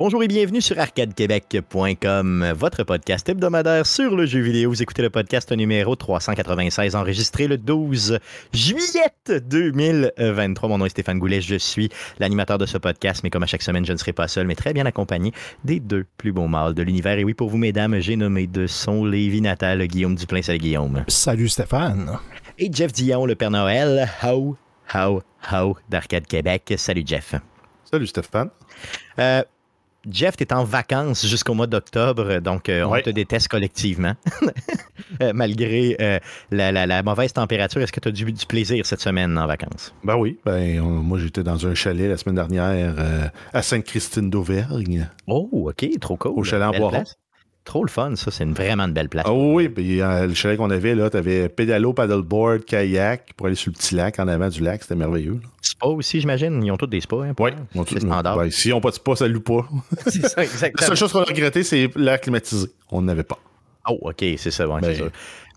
Bonjour et bienvenue sur arcadequebec.com, votre podcast hebdomadaire sur le jeu vidéo. Vous écoutez le podcast numéro 396, enregistré le 12 juillet 2023. Mon nom est Stéphane Goulet, je suis l'animateur de ce podcast, mais comme à chaque semaine, je ne serai pas seul, mais très bien accompagné des deux plus beaux mâles de l'univers. Et oui, pour vous, mesdames, j'ai nommé de son Lévi natal Guillaume Duplain. Salut Guillaume. Salut Stéphane. Et Jeff Dion, le Père Noël. How, how, how d'Arcade Québec. Salut Jeff. Salut Stéphane. Euh, Jeff, tu es en vacances jusqu'au mois d'octobre, donc euh, on Ouais. te déteste collectivement. Euh, malgré euh, la, la- la mauvaise température, est-ce que tu as du, du plaisir cette semaine en vacances? Ben oui, ben, on- moi j'étais dans un chalet la semaine dernière euh, à Sainte-Christine d'Auvergne. Oh, OK, trop cool. Au chalet en place. Trop le fun, ça, c'est une, vraiment une belle place. Ah oui, puis le chalet qu'on avait, là, t'avais pédalo, paddleboard, kayak pour aller sur le petit lac en avant du lac, c'était merveilleux. là. Spa aussi, j'imagine. Ils ont tous des spas. Hein, pour- Ouais, on c'est standard. Ben, si on pas de spa, ça loue pas. c'est ça, La seule chose qu'on a regretté, c'est l'air climatisé. On n'avait pas. Oh, OK, c'est ça, ouais, Ben- c'est ça.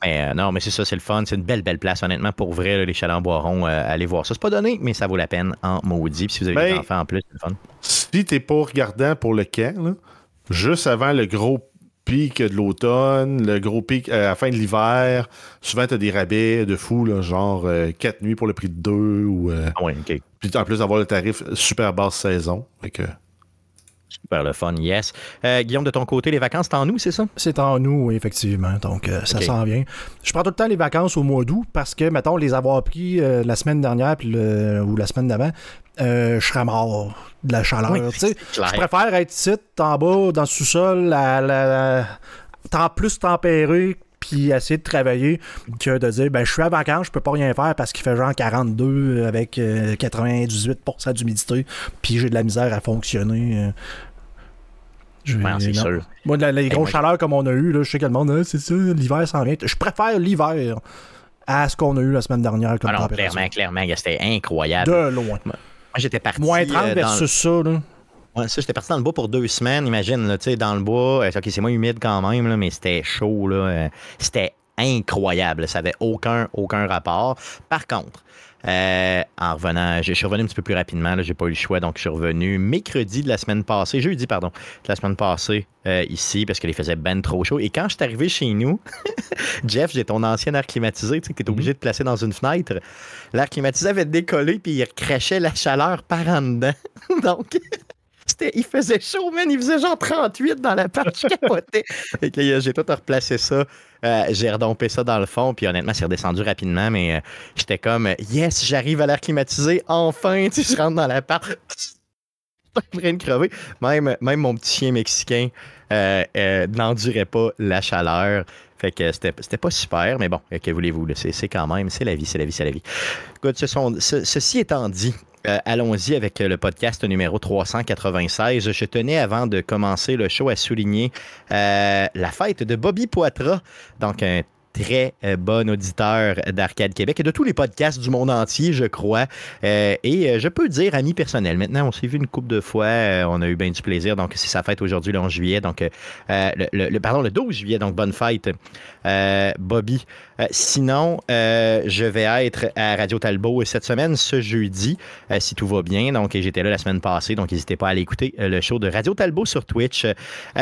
Mais euh, non, mais c'est ça, c'est le fun. C'est une belle, belle place. Honnêtement, pour vrai, là, les chalets en Boiron, euh, allez voir ça. C'est pas donné, mais ça vaut la peine en maudit. Puis si vous avez des Ben- enfants en plus, c'est le fun. Si t'es pas regardant pour le camp, là, juste avant le gros pic de l'automne, le gros pic euh, à la fin de l'hiver, souvent t'as des rabais de fou, là, genre 4 nuits pour le prix de 2 ou euh, Ah ouais, OK. puis en plus d'avoir le tarif super basse saison. Fait que, Super le fun, yes. Euh, Guillaume, de ton côté, les vacances, c'est en nous, c'est ça? C'est en nous, oui, effectivement. Donc, euh, ça s'en vient. Je prends tout le temps les vacances au mois d'août parce que, mettons, les avoir pris euh, la semaine dernière puis le- ou la semaine d'avant, je serais mort de la chaleur. Oui, je préfère être ici, en bas, dans le sous-sol, à la, temps plus tempéré puis essayer de travailler que de dire ben je suis à vacances, je peux pas rien faire parce qu'il fait genre 42 avec euh, 98% d'humidité puis j'ai de la misère à fonctionner. Je- c'est sûr. Moi, la- les grosses chaleurs comme on a eu, là, je sais que le monde, Ah, c'est ça, l'hiver s'en vient. Je préfère l'hiver à ce qu'on a eu la semaine dernière comme Ah non, température. clairement, clairement, c'était incroyable. De loin. Moi, j'étais parti. Moins 30 euh, versus ça, là. Ouais, ça, j'étais parti dans le bois pour deux semaines, imagine, là, tu sais, dans le bois. euh, OK, c'est moins humide quand même, là, mais c'était chaud, là. euh, c'était incroyable. Ça avait aucun, aucun rapport. Par contre, euh, en revenant, je suis revenu un petit peu plus rapidement, là, j'ai pas eu le choix, donc je suis revenu mercredi de la semaine passée, jeudi, pardon, de la semaine passée, euh, ici, parce que les faisait ben trop chaud. Et quand je suis arrivé chez nous, Jeff, j'ai ton ancien air climatisé, tu sais, que tu es obligé de placer dans une fenêtre. L'air climatisé avait décollé, puis il crachait la chaleur par en dedans. donc, il faisait chaud, man. Il faisait genre 38 dans la part. Je capotais. Fait que là, j'ai tout replacé ça. Euh, j'ai redompé ça dans le fond. Puis honnêtement, c'est redescendu rapidement. Mais euh, j'étais comme, euh, yes, j'arrive à l'air climatisé. Enfin, tu sais, je rentre dans l'appart. En train de crever. Même, même mon petit chien mexicain euh, euh, n'endurait pas la chaleur. Fait que c'était, c'était pas super, mais bon, euh, que voulez-vous? C'est, c'est quand même, c'est la vie, c'est la vie, c'est la vie. Écoute, ce sont- ce- ceci étant dit, euh, allons-y avec euh, le podcast numéro 396. Je tenais, avant de commencer le show, à souligner euh, la fête de Bobby Poitras, donc un très euh, bon auditeur d'Arcade Québec et de tous les podcasts du monde entier, je crois. Euh, et euh, je peux dire ami personnel. Maintenant, on s'est vu une couple de fois, on a eu bien du plaisir. Donc, c'est sa fête aujourd'hui, le 11 juillet. Donc, euh, le, le- pardon, le 12 juillet. Donc, bonne fête, Bobby. Sinon, je vais être à Radio Talbot cette semaine, ce jeudi, si tout va bien. Donc, j'étais là la semaine passée, donc n'hésitez pas à aller écouter le show de Radio Talbot sur Twitch.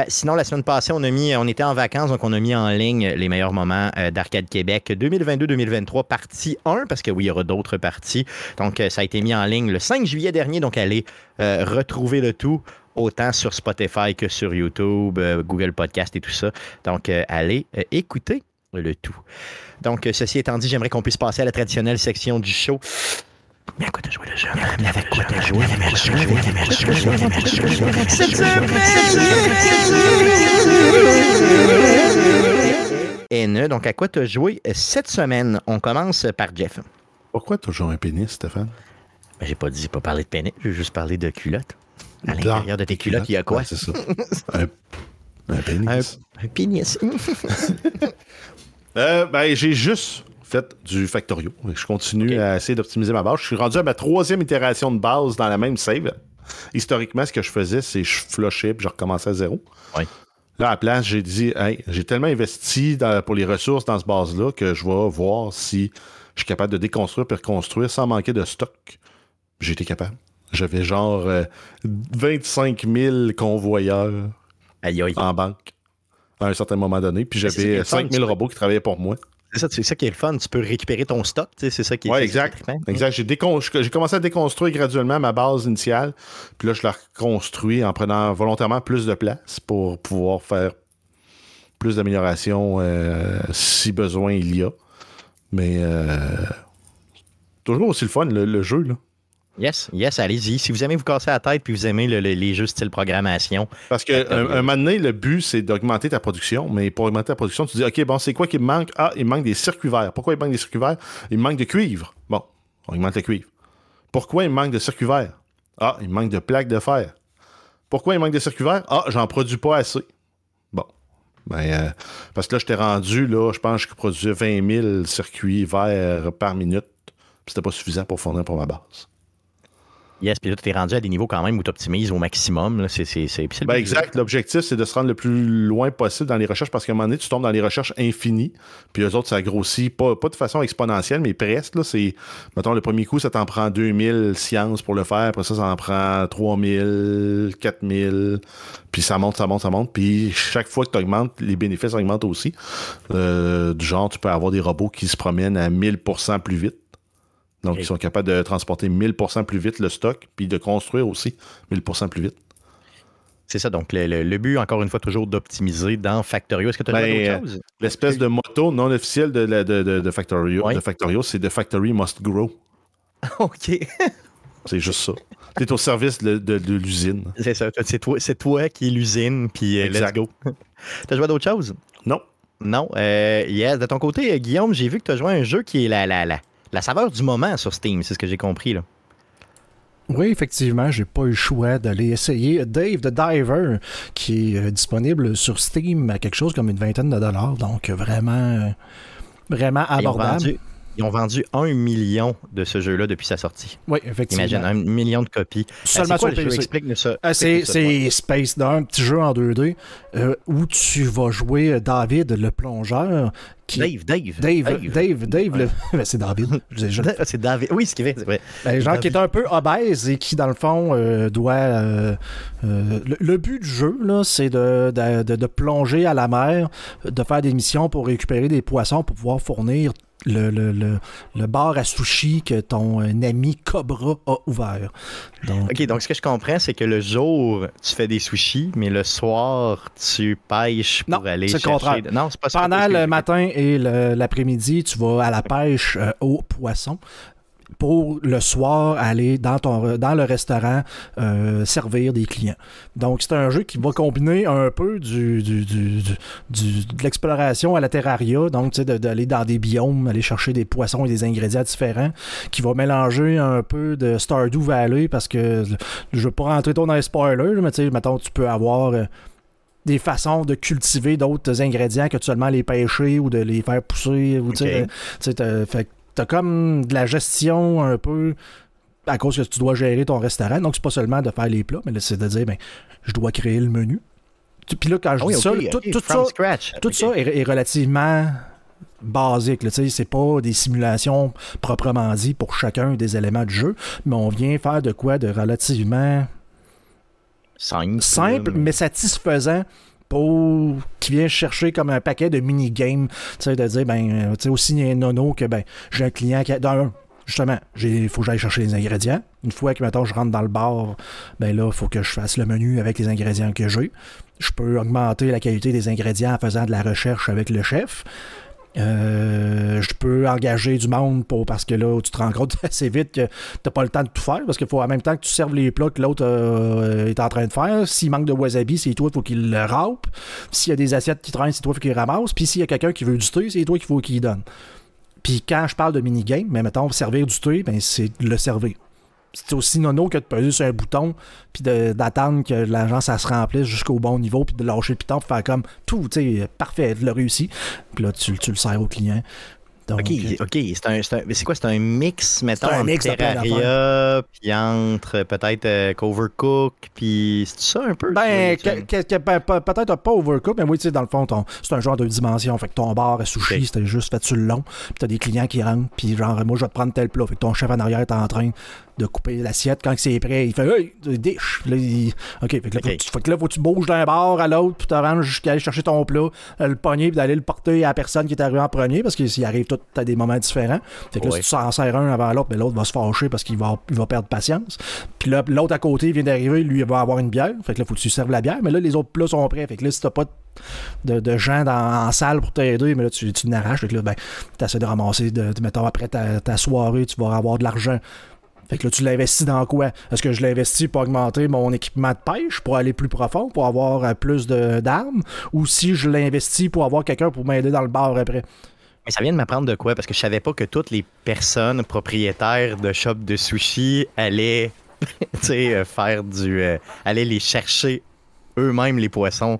Sinon, la semaine passée, on a mis, on était en vacances, donc on a mis en ligne les meilleurs moments d'Arcade Québec 2022-2023, partie 1, parce que oui, il y aura d'autres parties. Donc, euh, ça a été mis en ligne le 5 juillet dernier, donc allez euh, retrouver le tout autant sur Spotify que sur YouTube, euh, Google Podcast et tout ça. Donc, euh, allez euh, écouter le tout. Donc, euh, ceci étant dit, j'aimerais qu'on puisse passer à la traditionnelle section du show. Mais à quoi t'as joué le jeu? Mais avec quoi t'as joué? Mais avec quoi t'as joué? Mais avec quoi t'as joué? Mais avec quoi t'as joué? Cette semaine! Ne, donc à quoi t'as joué cette semaine? On commence par Jeff. pourquoi toujours un pénis, Stéphane? Ben, j'ai pas dit, pas parler de pénis, j'ai juste parlé de culottes. À l'intérieur de tes culottes, il y a quoi? Ouais, c'est ça. un, un pénis. Un, un pénis. Euh, ben, j'ai juste fait du Factorio. Je continue à essayer d'optimiser ma base. Je suis rendu à ma troisième itération de base dans la même save. Historiquement, ce que je faisais, c'est que je flushais puis je recommençais à zéro. Oui. Là, à la place, j'ai dit, hey, j'ai tellement investi dans- pour les ressources dans ce base-là que je vais voir si je suis capable de déconstruire et reconstruire sans manquer de stock. J'ai été capable. J'avais genre euh, 25 000 convoyeurs en banque à un certain moment donné. Puis j'avais le fun, 5 000 ça. robots qui travaillaient pour moi. C'est ça, qui est le fun. Tu peux récupérer ton stock, c'est ça qui est Ouais, c'est exact. Exact. J'ai, commencé à déconstruire graduellement ma base initiale. Puis là, je la reconstruis en prenant volontairement plus de place pour pouvoir faire plus d'améliorations euh, si besoin il y a. Mais euh, toujours aussi le fun, le, le jeu. Là. Yes, yes, allez-y. Si vous aimez vous casser la tête puis vous aimez le- le- les jeux style programmation, Parce que un, un moment donné, le but, c'est d'augmenter ta production. Mais pour augmenter ta production, tu dis OK, bon, c'est quoi qui me manque? Ah, il me manque des circuits verts. Pourquoi il manque des circuits verts? Il me manque de cuivre. Bon, on augmente le cuivre. Pourquoi il me manque de circuits verts? Ah, il me manque de plaques de fer. Pourquoi il manque de circuits verts? Ah, j'en produis pas assez. Bon. Ben, euh, parce que là, je t'ai rendu, là, je pense que je produisais 20 000 circuits verts par minute. Puis C'était pas suffisant pour fournir pour ma base. Yes, puis là, tu es rendu à des niveaux quand même où tu optimises au maximum. là. C'est, c'est, c'est, c'est Ben exact. L'objectif, c'est de se rendre le plus loin possible dans les recherches parce qu'à un moment donné, tu tombes dans les recherches infinies. Puis eux autres, ça grossit pas, pas de façon exponentielle, mais presque. Là, c'est, mettons, le premier coup, ça t'en prend 2000 sciences pour le faire. Après ça, ça en prend 3000, 4000. Puis ça monte, ça monte, ça monte. Puis chaque fois que tu augmentes, les bénéfices augmentent aussi. Euh, du genre, tu peux avoir des robots qui se promènent à 1000% plus vite. Donc, ils sont capables de transporter 1000% plus vite le stock, puis de construire aussi 1000% plus vite. C'est ça, donc le, le- le but, encore une fois, toujours d'optimiser dans Factorio. Est-ce que tu as Ben, d'autres choses? L'espèce de motto non officiel de, de, de, de Factorio, de Factorio, c'est The Factory must grow. OK. C'est juste ça. Tu es au service de, l'usine. c'est ça, c'est toi, c'est toi qui es l'usine, puis euh, let's go. tu as joué à d'autres choses? Non. Non. Euh, yes, de ton côté, euh, Guillaume, j'ai vu que tu as joué à un jeu qui est la, la, la, la saveur du moment sur Steam, c'est ce que j'ai compris. Là. Oui, effectivement, j'ai pas eu le choix d'aller essayer Dave the Diver, qui est euh, disponible sur Steam à quelque chose comme une vingtaine de dollars. Donc, vraiment, vraiment Ils ont, abordable. vendu, ils ont vendu un million de ce jeu-là depuis sa sortie. Oui, effectivement. Imagine, un million de copies. Seulement c'est quoi sur le jeu? Explique-nous ça. Euh, c'est ça, c'est Space Down, un petit jeu en 2D euh, où tu vas jouer David le plongeur. Qui... Dave, Dave. Dave, Dave, Dave, le- Ben, c'est David. C'est David. Oui, ce qui fait, c'est vrai. Ben, genre David. qui est un peu obèse et qui, dans le fond, euh, doit. euh, euh, le, le but du jeu, là, c'est de, de, de- de plonger à la mer, de faire des missions pour récupérer des poissons pour pouvoir fournir le, le, le, le bar à sushi que ton euh, ami Cobra a ouvert. Donc, OK, donc ce que je comprends, c'est que le jour, tu fais des sushis, mais le soir, tu pêches pour Non, aller chercher... contraire. Non, c'est pas ça. Pendant le matin et l'après-midi, tu vas à la pêche euh, aux poissons pour le soir aller dans, ton, dans le restaurant euh, servir des clients. Donc, c'est un jeu qui va combiner un peu du, du- du- de l'exploration à la terraria, donc tu sais, de- d'aller dans des biomes, aller chercher des poissons et des ingrédients différents, qui va mélanger un peu de Stardew Valley, parce que je veux pas rentrer trop dans les spoilers, mais tu sais, mettons, tu peux avoir... euh, des façons de cultiver d'autres ingrédients que de seulement les pêcher ou de les faire pousser. Ou, fait t'as comme de la gestion un peu à cause que tu dois gérer ton restaurant. Donc, c'est pas seulement de faire les plats, mais c'est de dire, ben, je dois créer le menu. Puis là, quand je Ah oui, dis ça, tout, ça, scratch. tout ça est, est relativement basique. C'est pas des simulations proprement dit pour chacun des éléments du jeu, mais on vient faire de quoi de relativement Simple. simple, mais satisfaisant qui vient chercher comme un paquet de mini-games, tu sais, de dire, ben, euh, tu sais, aussi un nono que, ben, j'ai un client qui a, d'un, justement, il faut que j'aille chercher les ingrédients. Une fois que, mettons, je rentre dans le bar, ben là, il faut que je fasse le menu avec les ingrédients que j'ai. Je peux augmenter la qualité des ingrédients en faisant de la recherche avec le chef. Euh, je peux engager du monde pour parce que là tu te rends compte assez vite que t'as pas le temps de tout faire parce qu'il faut en même temps que tu serves les plats que l'autre euh, est en train de faire. S'il manque de wasabi, c'est toi, faut qu'il le râpe. S'il y a des assiettes qui traînent, c'est toi, faut qu'il ramasse. Puis s'il y a quelqu'un qui veut du thé, c'est toi qu'il faut qu'il donne. Puis quand je parle de minigame, mais mettons, servir du thé, ben, c'est le servir. C'est aussi nono que de peser sur un bouton, puis d'attendre que l'argent, ça se remplisse jusqu'au bon niveau, puis de lâcher le piton, pour faire comme tout, tu sais, parfait, de le réussi. Puis là, tu, tu le sers au client. Donc, OK, euh, OK. C'est un, c'est un- mais c'est quoi? C'est un mix, mettons, un mix Terraria, puis entre peut-être euh, Covercook, puis c'est ça un peu? Ben, pe- peut-être pas overcook, mais oui, tu sais, dans le fond, c'est un genre de dimension. Fait que ton bar à sushi, c'était juste fait sur le long. Puis t'as des clients qui rentrent, puis genre, moi, je vais te prendre tel plat. Fait que ton chef en arrière est en train de couper l'assiette. Quand c'est prêt, il fait Hey, dish. Là, il- OK, fait que là, faut, tu- fait que là, faut que tu bouges d'un bar à l'autre, puis rendre jusqu'à aller chercher ton plat, euh, le pogner, puis d'aller le porter à la personne qui est arrivée en premier, parce que s'il arrive tout à des moments différents. Fait que là, si tu s'en sers un avant l'autre, ben, l'autre va se fâcher parce qu'il va, il va perdre patience. Puis là, l'autre à côté vient d'arriver, lui, il va avoir une bière. Fait que là, faut que tu serves la bière. Mais là, les autres plats sont prêts. Fait que là, si t'as pas de, de gens dans, en salle pour t'aider, mais là, tu, tu n'arraches. Fait que là, ben, t'essaies de ramasser, de, de- mettons, après ta, ta soirée, tu vas avoir de l'argent. Fait que là, tu l'investis dans quoi? Est-ce que je l'investis pour augmenter mon équipement de pêche, pour aller plus profond, pour avoir euh, plus d'armes? Ou si je l'investis pour avoir quelqu'un pour m'aider dans le bar après? Mais ça vient de m'apprendre de quoi? Parce que je savais pas que toutes les personnes propriétaires de shop de sushi allaient euh, faire du. euh, allaient les chercher eux-mêmes, les poissons.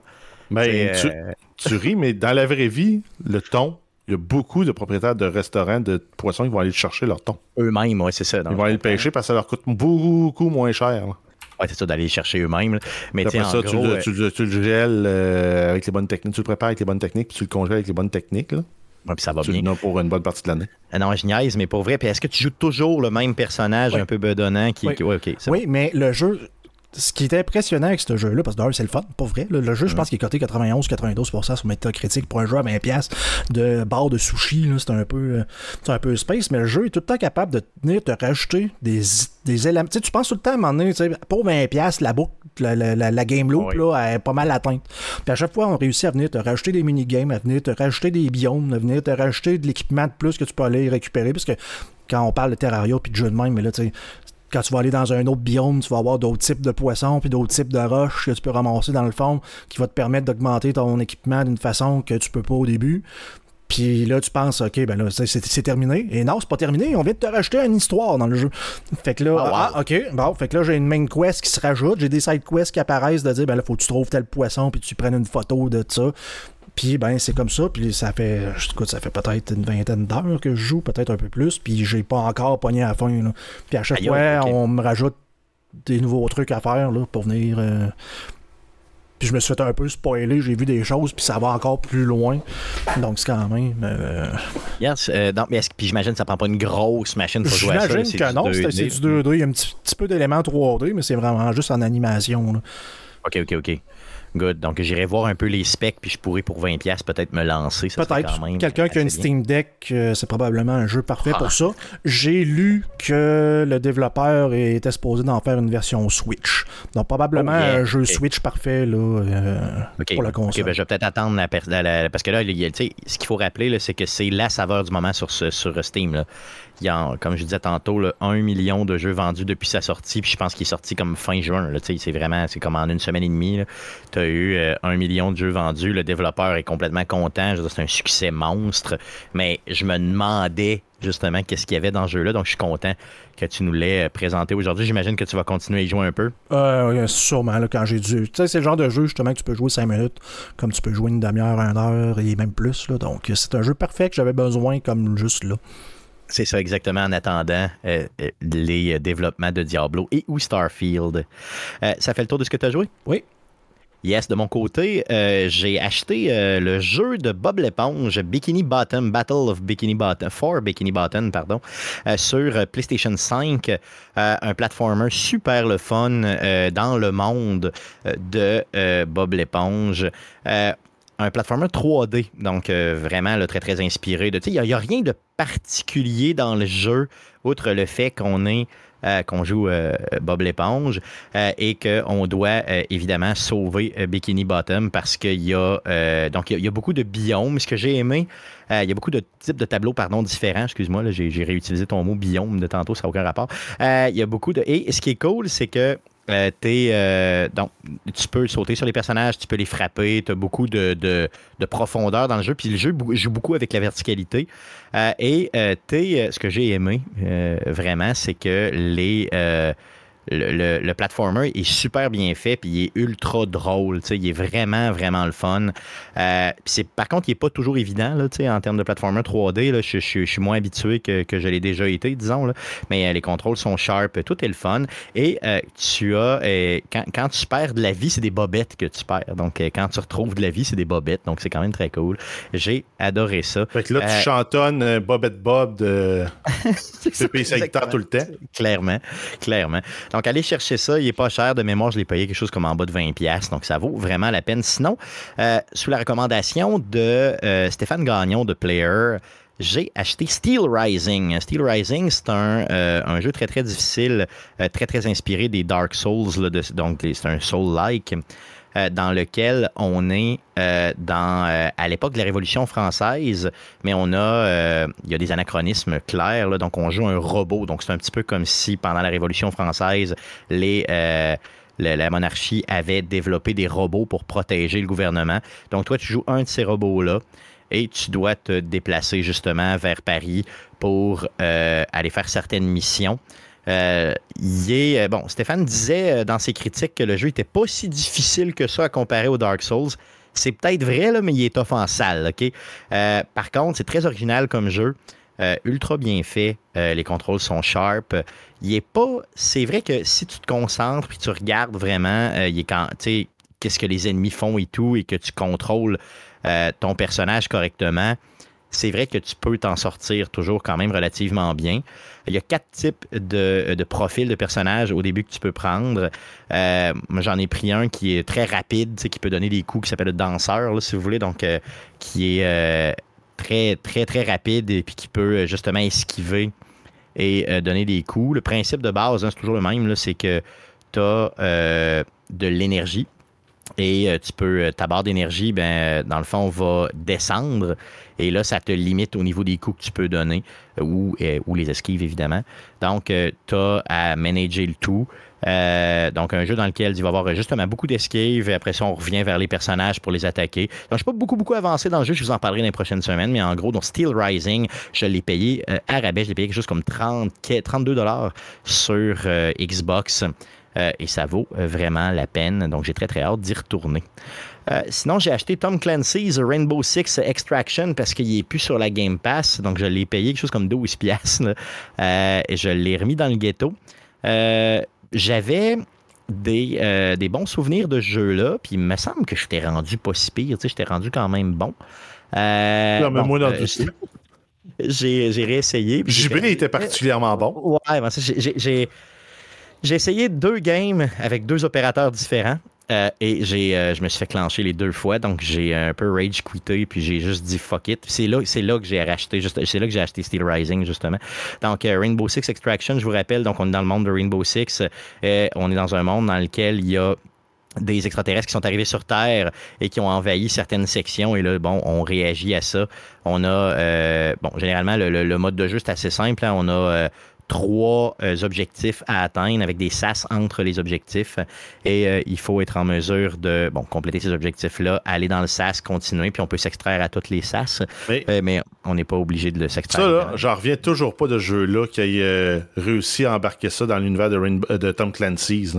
Ben, tu, euh, tu ris, mais dans la vraie vie, le thon, il y a beaucoup de propriétaires de restaurants de poissons qui vont aller chercher leur thon. Eux-mêmes, ouais, c'est ça. Ils vont aller le pêcher parce que ça leur coûte beaucoup moins cher. là. Ouais, c'est ça, d'aller les chercher eux-mêmes. Mais en ça, tu, le- tu le- tu le gèles euh, avec les bonnes techniques, tu le prépares avec les bonnes techniques, puis tu le congèles avec les bonnes techniques. Là. Ouais, puis ça va Tu bien. pour une bonne partie de l'année. Ah non, je niaise, mais pour vrai. Puis est-ce que tu joues toujours le même personnage Oui. un peu bedonnant qui. Oui. qui- ouais, ok. c'est Oui, mais le jeu. Ce qui était impressionnant avec ce jeu-là, parce que d'ailleurs, c'est le fun, pas vrai. là, le jeu, je pense qu'il est coté 91-92% sur Metacritic pour un jeu à 20$ de bar de sushi. C'est un, peu, euh, c'est un peu space, mais le jeu est tout le temps capable de venir te rajouter des, des éléments. Tu sais, tu penses tout le temps à un moment donné, pour 20$, la boucle, la, la- la- la game loop, Oui. là, est pas mal atteinte. Puis à chaque fois, on réussit à venir te rajouter des minigames, à venir te rajouter des biomes, à venir te rajouter de l'équipement de plus que tu peux aller récupérer. Parce que quand on parle de Terraria puis de jeu de même, mais là, tu sais, quand tu vas aller dans un autre biome, tu vas avoir d'autres types de poissons puis d'autres types de roches que tu peux ramasser dans le fond qui va te permettre d'augmenter ton équipement d'une façon que tu peux pas au début. Puis là, tu penses, OK, ben là, c'est- terminé. Et non, c'est pas terminé. On vient de te rajouter une histoire dans le jeu. Fait que là, Ah, wow. ah, OK, bon, fait que là, j'ai une main quest qui se rajoute. J'ai des side quests qui apparaissent de dire, ben là, faut que tu trouves tel poisson puis tu prennes une photo de ça. Puis ben c'est comme ça, puis ça fait écoute, ça fait peut-être une vingtaine d'heures que je joue, peut-être un peu plus, puis j'ai pas encore pogné à la fin. là. Puis à chaque Aïe, fois, on me rajoute des nouveaux trucs à faire là, pour venir. euh, Puis je me suis fait un peu spoiler, j'ai vu des choses, puis ça va encore plus loin. Donc c'est quand même. euh, Yes, euh, non, mais est-ce puis j'imagine que ça prend pas une grosse machine pour jouer à ça. J'imagine que non, 2D. c'est c'est du 2D. Il y a un petit, petit peu d'éléments 3D, mais c'est vraiment juste en animation. là. OK, OK, OK. Good. Donc, j'irai voir un peu les specs, puis je pourrais pour 20$ peut-être me lancer. Peut-être. Quelqu'un qui a une bien. Steam Deck, euh, c'est probablement un jeu parfait Ah. pour ça. J'ai lu que le développeur était supposé d'en faire une version Switch. Donc probablement Oh, yeah. un jeu. Switch parfait là, euh, pour la console. ben, je vais peut-être attendre la, la- la- parce que là, il ce qu'il faut rappeler, c'est que c'est la saveur du moment sur, ce- sur Steam. là. Il y a, comme je disais tantôt, là, un million de jeux vendus depuis sa sortie, puis je pense qu'il est sorti comme fin juin. C'est vraiment, c'est comme en une semaine et demie. Tu as eu euh, un million de jeux vendus. Le développeur est complètement content. C'est un succès monstre. Mais je me demandais justement qu'est-ce qu'il y avait dans ce jeu-là. Donc, je suis content que tu nous l'aies euh, présenté aujourd'hui. J'imagine que tu vas continuer à y jouer un peu. Euh, sûrement, quand j'ai dû. Tu sais, c'est le genre de jeu justement que tu peux jouer 5 minutes, comme tu peux jouer une demi-heure, une heure et même plus. Donc c'est un jeu parfait que j'avais besoin comme juste là. C'est ça, exactement, en attendant euh, euh, les euh, développements de Diablo et ou Starfield. Euh, ça fait le tour de ce que tu as joué? Oui. Yes, de mon côté, euh, j'ai acheté euh, le jeu de Bob l'éponge, Bikini Bottom, Battle of Bikini Bottom, for Bikini Bottom, pardon, euh, sur PlayStation 5, euh, un platformer super le fun dans le monde de Bob l'éponge. Un platformer 3D, donc euh, vraiment très très inspiré il n'y a, rien de particulier dans le jeu, outre le fait qu'on est euh, qu'on joue euh, Bob l'éponge et qu'on doit évidemment sauver Bikini Bottom parce qu'il y a donc il y a- beaucoup de biomes. Ce que j'ai aimé, il y a beaucoup de types de tableaux pardon différents. Excuse-moi, j'ai, réutilisé ton mot biome de tantôt, ça n'a aucun rapport. Il y a beaucoup de et ce qui est cool, c'est que euh, euh, donc, tu peux sauter sur les personnages, tu peux les frapper, tu as beaucoup de, de- de profondeur dans le jeu. Puis le jeu joue beaucoup avec la verticalité. Euh, et euh, euh, ce que j'ai aimé vraiment, c'est que les, euh, le, le, platformer est super bien fait, puis il est ultra drôle. Il est vraiment, vraiment le fun. Euh, c'est, par contre, il n'est pas toujours évident là, en termes de platformer 3D. Là, je, je, suis moins habitué que, que je l'ai déjà été, disons. Là. Mais euh, les contrôles sont sharp, tout est le fun. Et euh, tu as, quand, quand, tu perds de la vie, c'est des bobettes que tu perds. Donc, quand tu retrouves de la vie, c'est des bobettes. Donc, c'est quand même très cool. J'ai adoré ça. Fait que là, tu chantonnes Bobette Bob de CP tout le temps. Clairement, clairement. Donc, allez chercher ça. Il n'est pas cher. De mémoire, je l'ai payé quelque chose comme en bas de 20$. Donc, ça vaut vraiment la peine. Sinon, euh, sous la recommandation de euh, Stéphane Gagnon de Player, j'ai acheté Steel Rising. Steel Rising, c'est un, euh, jeu très, très difficile, très, très inspiré des Dark Souls. Là, donc, c'est un Soul-like. Euh, dans lequel on est euh, dans, euh, à l'époque de la Révolution française, mais on a, il y a des anachronismes clairs. Là, donc, on joue un robot. Donc, c'est un petit peu comme si pendant la Révolution française, les la, monarchie avait développé des robots pour protéger le gouvernement. Donc, toi, tu joues un de ces robots-là et tu dois te déplacer justement vers Paris pour aller faire certaines missions. Euh, est, euh, bon, Stéphane disait euh, dans ses critiques que le jeu n'était pas si difficile que ça à comparer au Dark Souls. C'est peut-être vrai, mais il est off en par contre, c'est très original comme jeu. ultra bien fait. les contrôles sont sharp. Il est pas. C'est vrai que si tu te concentres et tu regardes vraiment, il est quand, qu'est-ce que les ennemis font et tout, et que tu contrôles ton personnage correctement, c'est vrai que tu peux t'en sortir toujours quand même relativement bien. Il y a quatre types de, profils de personnages au début que tu peux prendre. Euh, moi, j'en ai pris un qui est très rapide, qui peut donner des coups, qui s'appelle le danseur, si vous voulez, donc euh, qui est euh, très, très, très rapide et puis qui peut justement esquiver et donner des coups. Le principe de base, hein, c'est toujours le même, c'est que tu as de l'énergie et euh, tu peux, euh, ta barre d'énergie, ben, dans le fond, va descendre. Et là, ça te limite au niveau des coups que tu peux donner ou, euh, les esquives, évidemment. Donc, tu as à manager le tout. donc, un jeu dans lequel il va y avoir justement beaucoup d'esquives. Après ça, on revient vers les personnages pour les attaquer. Donc, je ne suis pas beaucoup, beaucoup avancé dans le jeu. Je vous en parlerai dans les prochaines semaines. Mais en gros, donc Steel Rising, je l'ai payé à rabais. Je l'ai payé quelque chose comme 30, 32 sur Xbox. Euh, et ça vaut euh, vraiment la peine. Donc, j'ai très, très hâte d'y retourner. Euh, sinon, j'ai acheté Tom Clancy's Rainbow Six Extraction parce qu'il n'est plus sur la Game Pass. Donc, je l'ai payé quelque chose comme 12 piastres. et je l'ai remis dans le ghetto. J'avais des, des, bons souvenirs de ce jeu-là. Puis, il me semble que je t'ai rendu pas si pire. Tu sais, je t'ai rendu quand même bon. Euh, non, mais moi, dans j'ai, j'ai réessayé. JB était particulièrement bon. Ouais, ben j'ai, j'ai essayé deux games avec deux opérateurs différents. Euh, et j'ai, euh, je me suis fait clencher les deux fois, donc j'ai un peu rage quitté, puis j'ai juste dit fuck it. C'est là, c'est là que j'ai racheté, c'est là que j'ai acheté Steel Rising justement. Donc euh, Rainbow Six Extraction, je vous rappelle, donc on est dans le monde de Rainbow Six, on est dans un monde dans lequel il y a des extraterrestres qui sont arrivés sur Terre et qui ont envahi certaines sections. Et là, bon, on réagit à ça. On a, bon, généralement, le, mode de jeu, c'est assez simple. Hein. On a trois euh, objectifs à atteindre avec des SAS entre les objectifs. Et euh, il faut être en mesure de bon, compléter ces objectifs-là, aller dans le SAS, continuer, puis on peut s'extraire à toutes les SAS. Euh, mais, on n'est pas obligé de le s'extraire. Ça, là, j'en reviens toujours pas de jeu-là qui ait réussi à embarquer ça dans l'univers de, de, Tom Clancy's.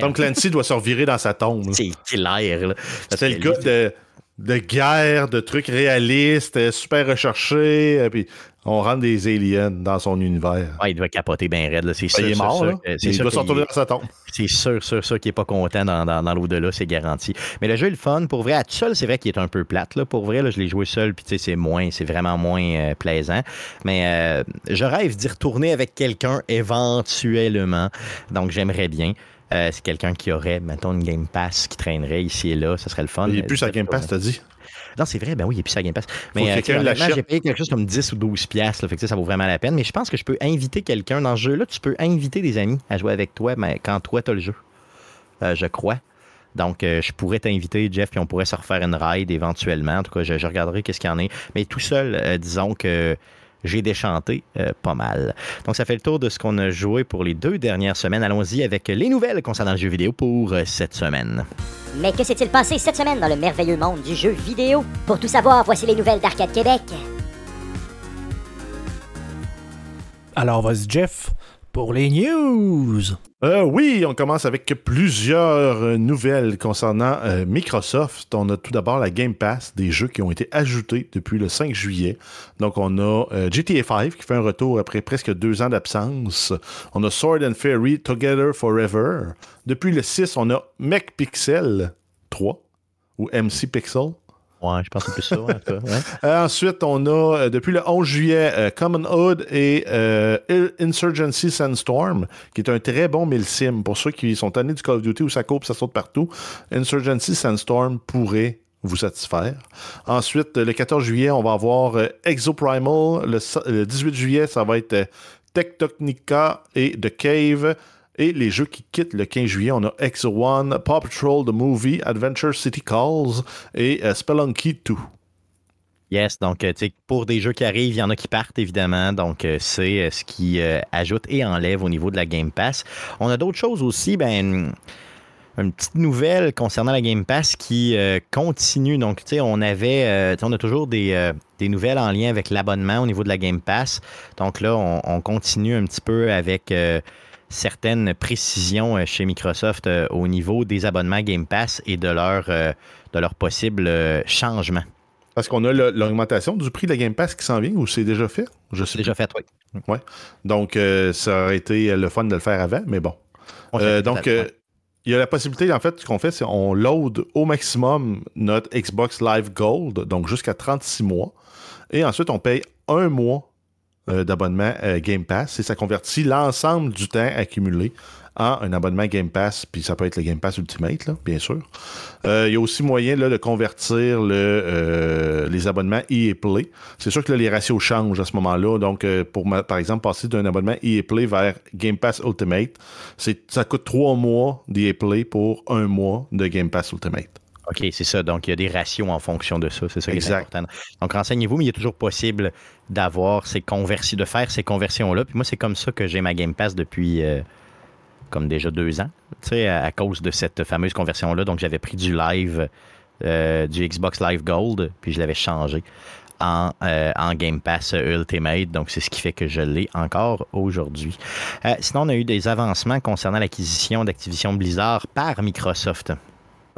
Tom Clancy doit se revirer dans sa tombe. C'est clair. C'est le gars de de guerre, de trucs réalistes, super recherchés. Puis on rentre des aliens dans son univers. Ouais, il doit capoter bien raide. C'est sûr, il est mort. il doit se retourner dans sa tombe. C'est sûr, sûr, sûr qu'il n'est pas content dans, dans, l'au-delà, c'est garanti. Mais le jeu est le fun. Pour vrai, à tout seul, c'est vrai qu'il est un peu plate. Là. Pour vrai, là, je l'ai joué seul, puis c'est moins, c'est vraiment moins euh, plaisant. Mais euh, je rêve d'y retourner avec quelqu'un éventuellement. Donc, j'aimerais bien. Euh, c'est quelqu'un qui aurait, mettons, une Game Pass qui traînerait ici et là, ça serait le fun. Il n'est plus sa Game Pass, t'as dit? Non, c'est vrai, ben oui, il n'y a plus sa Game Pass. Mais euh, j'ai payé quelque chose comme 10 ou 12 piastres, fait que ça vaut vraiment la peine. Mais je pense que je peux inviter quelqu'un dans ce jeu-là. Tu peux inviter des amis à jouer avec toi mais quand toi, tu as le jeu. Euh, je crois. Donc, euh, je pourrais t'inviter, Jeff, puis on pourrait se refaire une ride éventuellement. En tout cas, je, je regarderai qu'est-ce qu'il y en a. Mais tout seul, disons que j'ai déchanté euh, pas mal. Donc, ça fait le tour de ce qu'on a joué pour les deux dernières semaines. Allons-y avec les nouvelles concernant le jeu vidéo pour euh, cette semaine. Mais que s'est-il passé cette semaine dans le merveilleux monde du jeu vidéo? Pour tout savoir, voici les nouvelles d'Arcade Québec. Alors, vas-y, Jeff. Pour les news. Euh, oui, on commence avec plusieurs euh, nouvelles concernant euh, Microsoft. On a tout d'abord la Game Pass, des jeux qui ont été ajoutés depuis le 5 juillet. Donc, on a GTA 5 qui fait un retour après presque deux ans d'absence. On a Sword and Fairy Together Forever. Depuis le 6, on a Mech Pixel 3 ou MC Pixel. Ouais, je pense que ça. Euh, ensuite, on a, euh, depuis le 11 juillet, euh, Common Hood et Insurgency Sandstorm, qui est un très bon milsim. Pour ceux qui sont tannés du Call of Duty où ça coupe, ça saute partout, Insurgency Sandstorm pourrait vous satisfaire. Ensuite, le 14 juillet, on va avoir Exoprimal. Le, le 18 juillet, ça va être Tectonica et The Cave. Et les jeux qui quittent le 15 juillet, on a Exo One, Paw Patrol The Movie, Adventure City Calls et euh, Spelunky 2. Yes, donc euh, pour des jeux qui arrivent, il y en a qui partent évidemment, donc euh, c'est ce qui ajoute et enlève au niveau de la Game Pass. On a d'autres choses aussi, ben une petite nouvelle concernant la Game Pass qui continue. Donc, tu sais, on avait, on a toujours des, nouvelles en lien avec l'abonnement au niveau de la Game Pass. Donc là, on continue un petit peu avec certaines précisions euh, chez Microsoft euh, au niveau des abonnements Game Pass et de leur, euh, de leur possible changement. Parce qu'on a l'augmentation du prix de la Game Pass qui s'en vient ou c'est déjà fait? Je sais déjà fait, oui. Ouais. Donc, ça aurait été le fun de le faire avant, mais bon. donc, il y a la possibilité, en fait, ce qu'on fait, c'est qu'on load au maximum notre Xbox Live Gold, donc jusqu'à 36 mois. Et ensuite, on paye un mois d'abonnement euh, Game Pass et ça convertit l'ensemble du temps accumulé en un abonnement Game Pass, puis ça peut être le Game Pass Ultimate, là, bien sûr. Euh, il y a aussi moyen là, de convertir le, les abonnements EA Play. C'est sûr que les ratios changent à ce moment-là. Donc, pour par exemple, passer d'un abonnement EA Play vers Game Pass Ultimate, ça coûte trois mois d'EA Play pour un mois de Game Pass Ultimate. OK, c'est ça. Donc, il y a des ratios en fonction de ça. C'est ça qui est important. Donc, renseignez-vous, mais il est toujours possible d'avoir ces conversions, de faire ces conversions-là. Puis moi, c'est comme ça que j'ai ma Game Pass depuis euh, comme déjà deux ans, sais, à, cause de cette fameuse conversion-là. Donc, j'avais pris du live, euh, du Xbox Live Gold, puis je l'avais changé en, euh, en, Game Pass Ultimate. Donc, c'est ce qui fait que je l'ai encore aujourd'hui. sinon, on a eu des avancements concernant l'acquisition d'Activision Blizzard par Microsoft.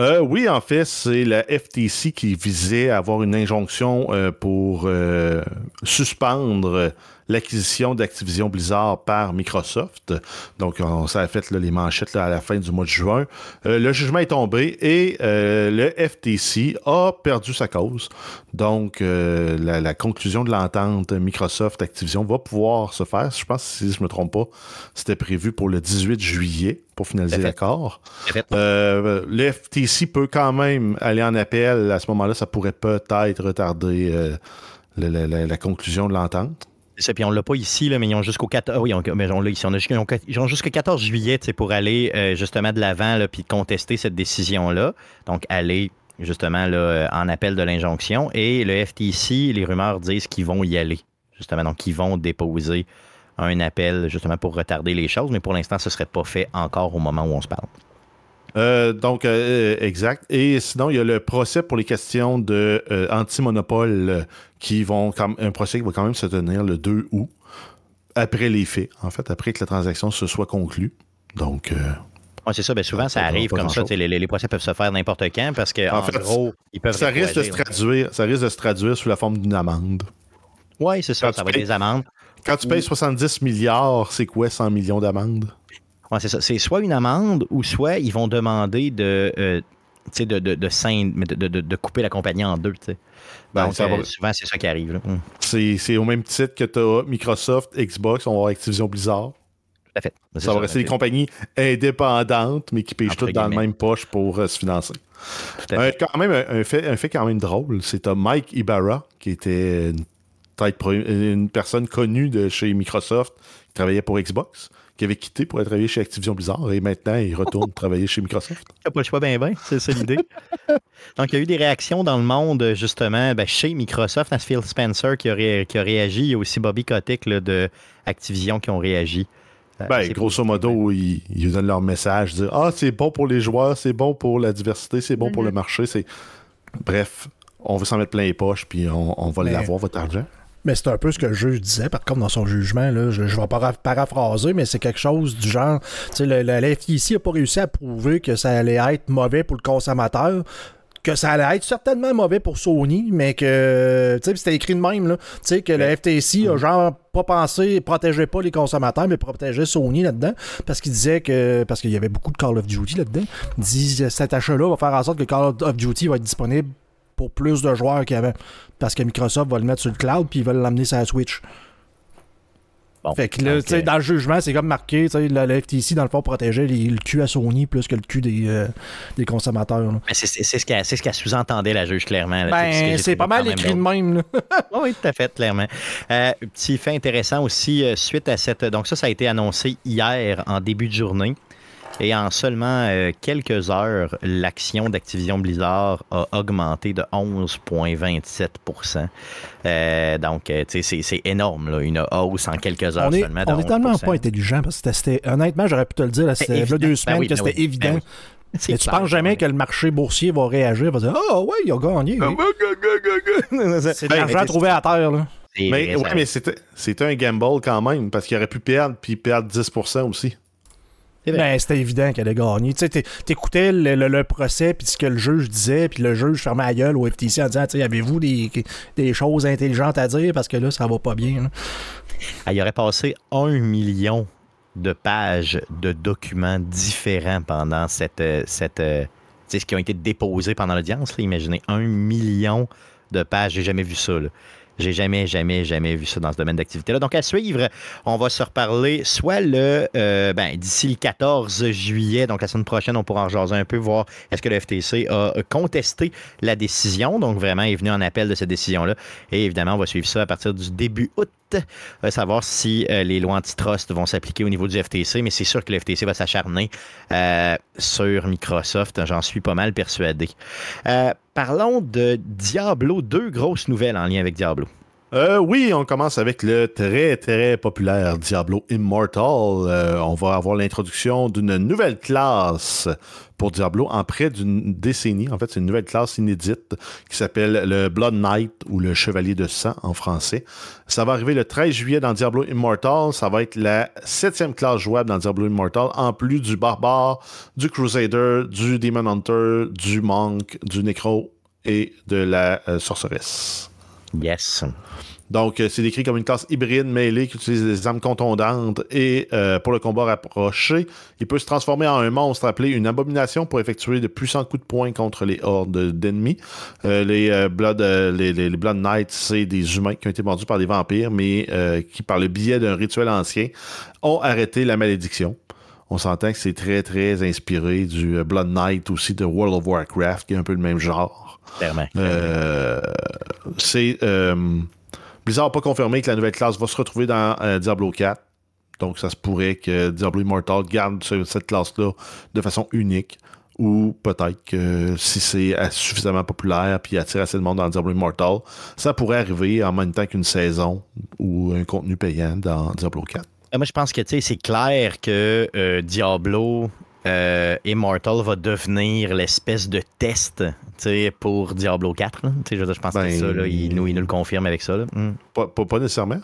Euh, oui, en fait, c'est la FTC qui visait à avoir une injonction euh, pour euh, suspendre l'acquisition d'Activision Blizzard par Microsoft. Donc, on, ça a fait les manchettes à la fin du mois de juin. le jugement est tombé et le FTC a perdu sa cause. Donc, la, conclusion de l'entente Microsoft-Activision va pouvoir se faire. Je pense, si je ne me trompe pas, c'était prévu pour le 18 juillet pour finaliser l'accord. Euh, le FTC peut quand même aller en appel. À ce moment-là, ça pourrait peut-être retarder euh, la, conclusion de l'entente. C'est puis on l'a pas ici, là, mais ils ont jusqu'au 14. Oui, mais on l'a ici. ils ont jusqu'au 14 juillet pour aller euh, justement de l'avant puis contester cette décision-là. Donc, aller justement là, en appel de l'injonction. Et le FTC, les rumeurs disent qu'ils vont y aller. Justement, donc, ils vont déposer un appel justement pour retarder les choses, mais pour l'instant, ce ne serait pas fait encore au moment où on se parle. Euh, donc, euh, exact. Et sinon, il y a le procès pour les questions de euh, anti-monopole qui vont, un procès qui va quand même se tenir le 2 août, après les faits, en fait, après que la transaction se soit conclue. Donc. Oui, c'est ça. Ben, souvent, ça, arrive comme ça. Les, procès peuvent se faire n'importe quand parce que, en, gros, ils peuvent. Ça risque, de se traduire, ça risque de se traduire sous la forme d'une amende. Oui, c'est ça. ça va être des amendes. Quand tu payes 70 milliards, c'est quoi 100 millions d'amendes? C'est ça. C'est soit une amende ou soit ils vont demander de, euh, de, de, de, de, de, couper la compagnie en deux. Ben, Donc, euh, souvent, c'est ça qui arrive. Hum. C'est au même titre que tu as Microsoft, Xbox, on va avoir Activision Blizzard. Tout à fait. Ça, va rester des compagnies indépendantes, mais qui pêchent toutes dans la même poche pour euh, se financer. quand même, un, fait, un fait quand même drôle, c'est Mike Ibarra, qui était une une personne connue de chez Microsoft qui travaillait pour Xbox, qui avait quitté pour aller travailler chez Activision Blizzard et maintenant il retourne travailler chez Microsoft. Il n'a pas le choix bien bien, c'est l'idée. Donc il y a eu des réactions dans le monde justement ben, chez Microsoft, à Phil Spencer qui a, qui a réagi, il y a aussi Bobby Kotick de Activision qui ont réagi. Euh, ben, grosso modo, ils, ils, donnent leur message, dire Ah, c'est bon pour les joueurs, c'est bon pour la diversité, c'est bon pour le mm-hmm. marché. c'est Bref, on veut s'en mettre plein les poches, puis on, va l'avoir, votre argent. Mais c'est un peu ce que le juge disait, par contre, dans son jugement, là, je, je vais pas paraphraser, mais c'est quelque chose du genre, tu sais, le, le, FTC n'a pas réussi à prouver que ça allait être mauvais pour le consommateur, que ça allait être certainement mauvais pour Sony, mais que, tu sais, c'était écrit de même, là, tu sais, que le FTC a genre pas pensé, protégeait pas les consommateurs, mais protégeait Sony là-dedans, parce qu'il disait que, parce qu'il y avait beaucoup de Call of Duty là-dedans, il dit, cet achat-là va faire en sorte que Call of Duty va être disponible pour plus de joueurs qu'il y avait. Parce que Microsoft va le mettre sur le cloud puis ils veulent l'amener sur la Switch. Bon, fait que là, donc, tu sais, dans le jugement, c'est comme marqué, tu sais, le, FTC, dans le fond, protégeait les- le cul à Sony plus que le cul des, euh, des consommateurs. là. Mais c'est ce qu'elle ce sous-entendait, la juge, clairement. Ben, c'est pas mal écrit de même. Oui, tout à fait, clairement. Euh, petit fait intéressant aussi, euh, suite à cette. Donc, ça, ça a été annoncé hier en début de journée. Et en seulement euh, quelques heures, l'action d'Activision Blizzard a augmenté de 11,27 Euh, Donc, euh, tu sais, c'est- c'est énorme, là, une hausse en quelques heures on est, seulement. de on est tellement 11%. pas intelligent parce que c'était, honnêtement, j'aurais pu te le dire, là, c'était évident. là, deux Ben semaines oui, que ben c'était oui, évident. ben oui. C'est Mais tu clair, penses jamais ouais. que le marché boursier va réagir, va dire Ah ouais, il a gagné. C'est de Ben, l'argent trouvé à terre. Là. Mais, ouais, mais c'était c'était un gamble quand même, parce qu'il aurait pu perdre, puis perdre 10% aussi. Ben, c'était évident qu'elle allait gagner. Tu sais, t'é- t'écoutais le, le- le procès, puis ce que le juge disait, puis le juge fermait la gueule au FTC en disant, tu sais, avez-vous des, des choses intelligentes à dire? Parce que là, ça va pas bien. là. Ah, il aurait passé un million de pages de documents différents pendant cette. euh, cette euh, tu sais, ce qui ont été déposés pendant l'audience. Imaginez, un million de pages. J'ai jamais vu ça. là. J'ai jamais, jamais, jamais vu ça dans ce domaine d'activité-là. Donc, à suivre, on va se reparler soit le euh, ben, d'ici le 14 juillet, donc la semaine prochaine, on pourra en jaser un peu, voir est-ce que le FTC a contesté la décision. Donc, vraiment, est venu en appel de cette décision-là. Et évidemment, on va suivre ça à partir du début août, euh, savoir si euh, les lois antitrust vont s'appliquer au niveau du FTC. Mais c'est sûr que le FTC va s'acharner euh, sur Microsoft. J'en suis pas mal persuadé. Parlons de Diablo, deux grosses nouvelles en lien avec Diablo. Euh, oui, on commence avec le très très populaire Diablo Immortal. Euh, on va avoir l'introduction d'une nouvelle classe pour Diablo en près d'une décennie. En fait, c'est une nouvelle classe inédite qui s'appelle le Blood Knight ou le Chevalier de sang en français. Ça va arriver le 13 juillet dans Diablo Immortal. Ça va être la septième classe jouable dans Diablo Immortal, en plus du Barbare, du Crusader, du Demon Hunter, du Monk, du Necro et de la euh, Sorceresse. Yes. Donc, euh, c'est décrit comme une classe hybride mêlée qui utilise des armes contondantes et euh, pour le combat rapproché, il peut se transformer en un monstre appelé une abomination pour effectuer de puissants coups de poing contre les hordes d'ennemis. Euh, les, Blood, les, Blood Knights, c'est des humains qui ont été mordus par des vampires, mais qui, par le biais d'un rituel ancien, ont arrêté la malédiction. On s'entend que c'est très, très inspiré du Blood Knight aussi de World of Warcraft, qui est un peu le même genre. Clairement. Euh, c'est euh, Blizzard n'a pas confirmé que la nouvelle classe va se retrouver dans euh, Diablo 4. Donc, ça se pourrait que Diablo Immortal garde ce- cette classe-là de façon unique. Ou peut-être que si c'est suffisamment populaire puis attire assez de monde dans Diablo Immortal, ça pourrait arriver en même temps qu'une saison ou un contenu payant dans Diablo 4. Euh, Moi, je pense que c'est clair que euh, Diablo euh, Immortal va devenir l'espèce de test pour Diablo 4. là. Tu sais, Je, je pense que Ben- ça. Là, il, nous, il nous le confirme avec ça. là. Hmm. Pas, pas- pas nécessairement.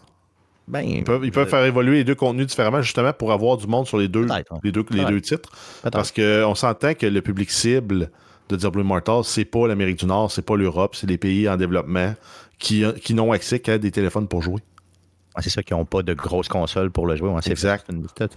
Ben, Ils peuvent, ils peuvent faire évoluer les deux contenus différemment justement pour avoir du monde sur les deux, Peut-être, ouais. les deux, les Peut-être. deux titres. Parce qu'on s'entend que le public cible de Diablo Immortal, c'est pas l'Amérique du Nord, c'est pas l'Europe, c'est les pays en développement qui, qui n'ont accès qu'à des téléphones pour jouer. Ouais, c'est ça qui n'ont pas de grosses consoles pour le jouer. Ouais, Exact.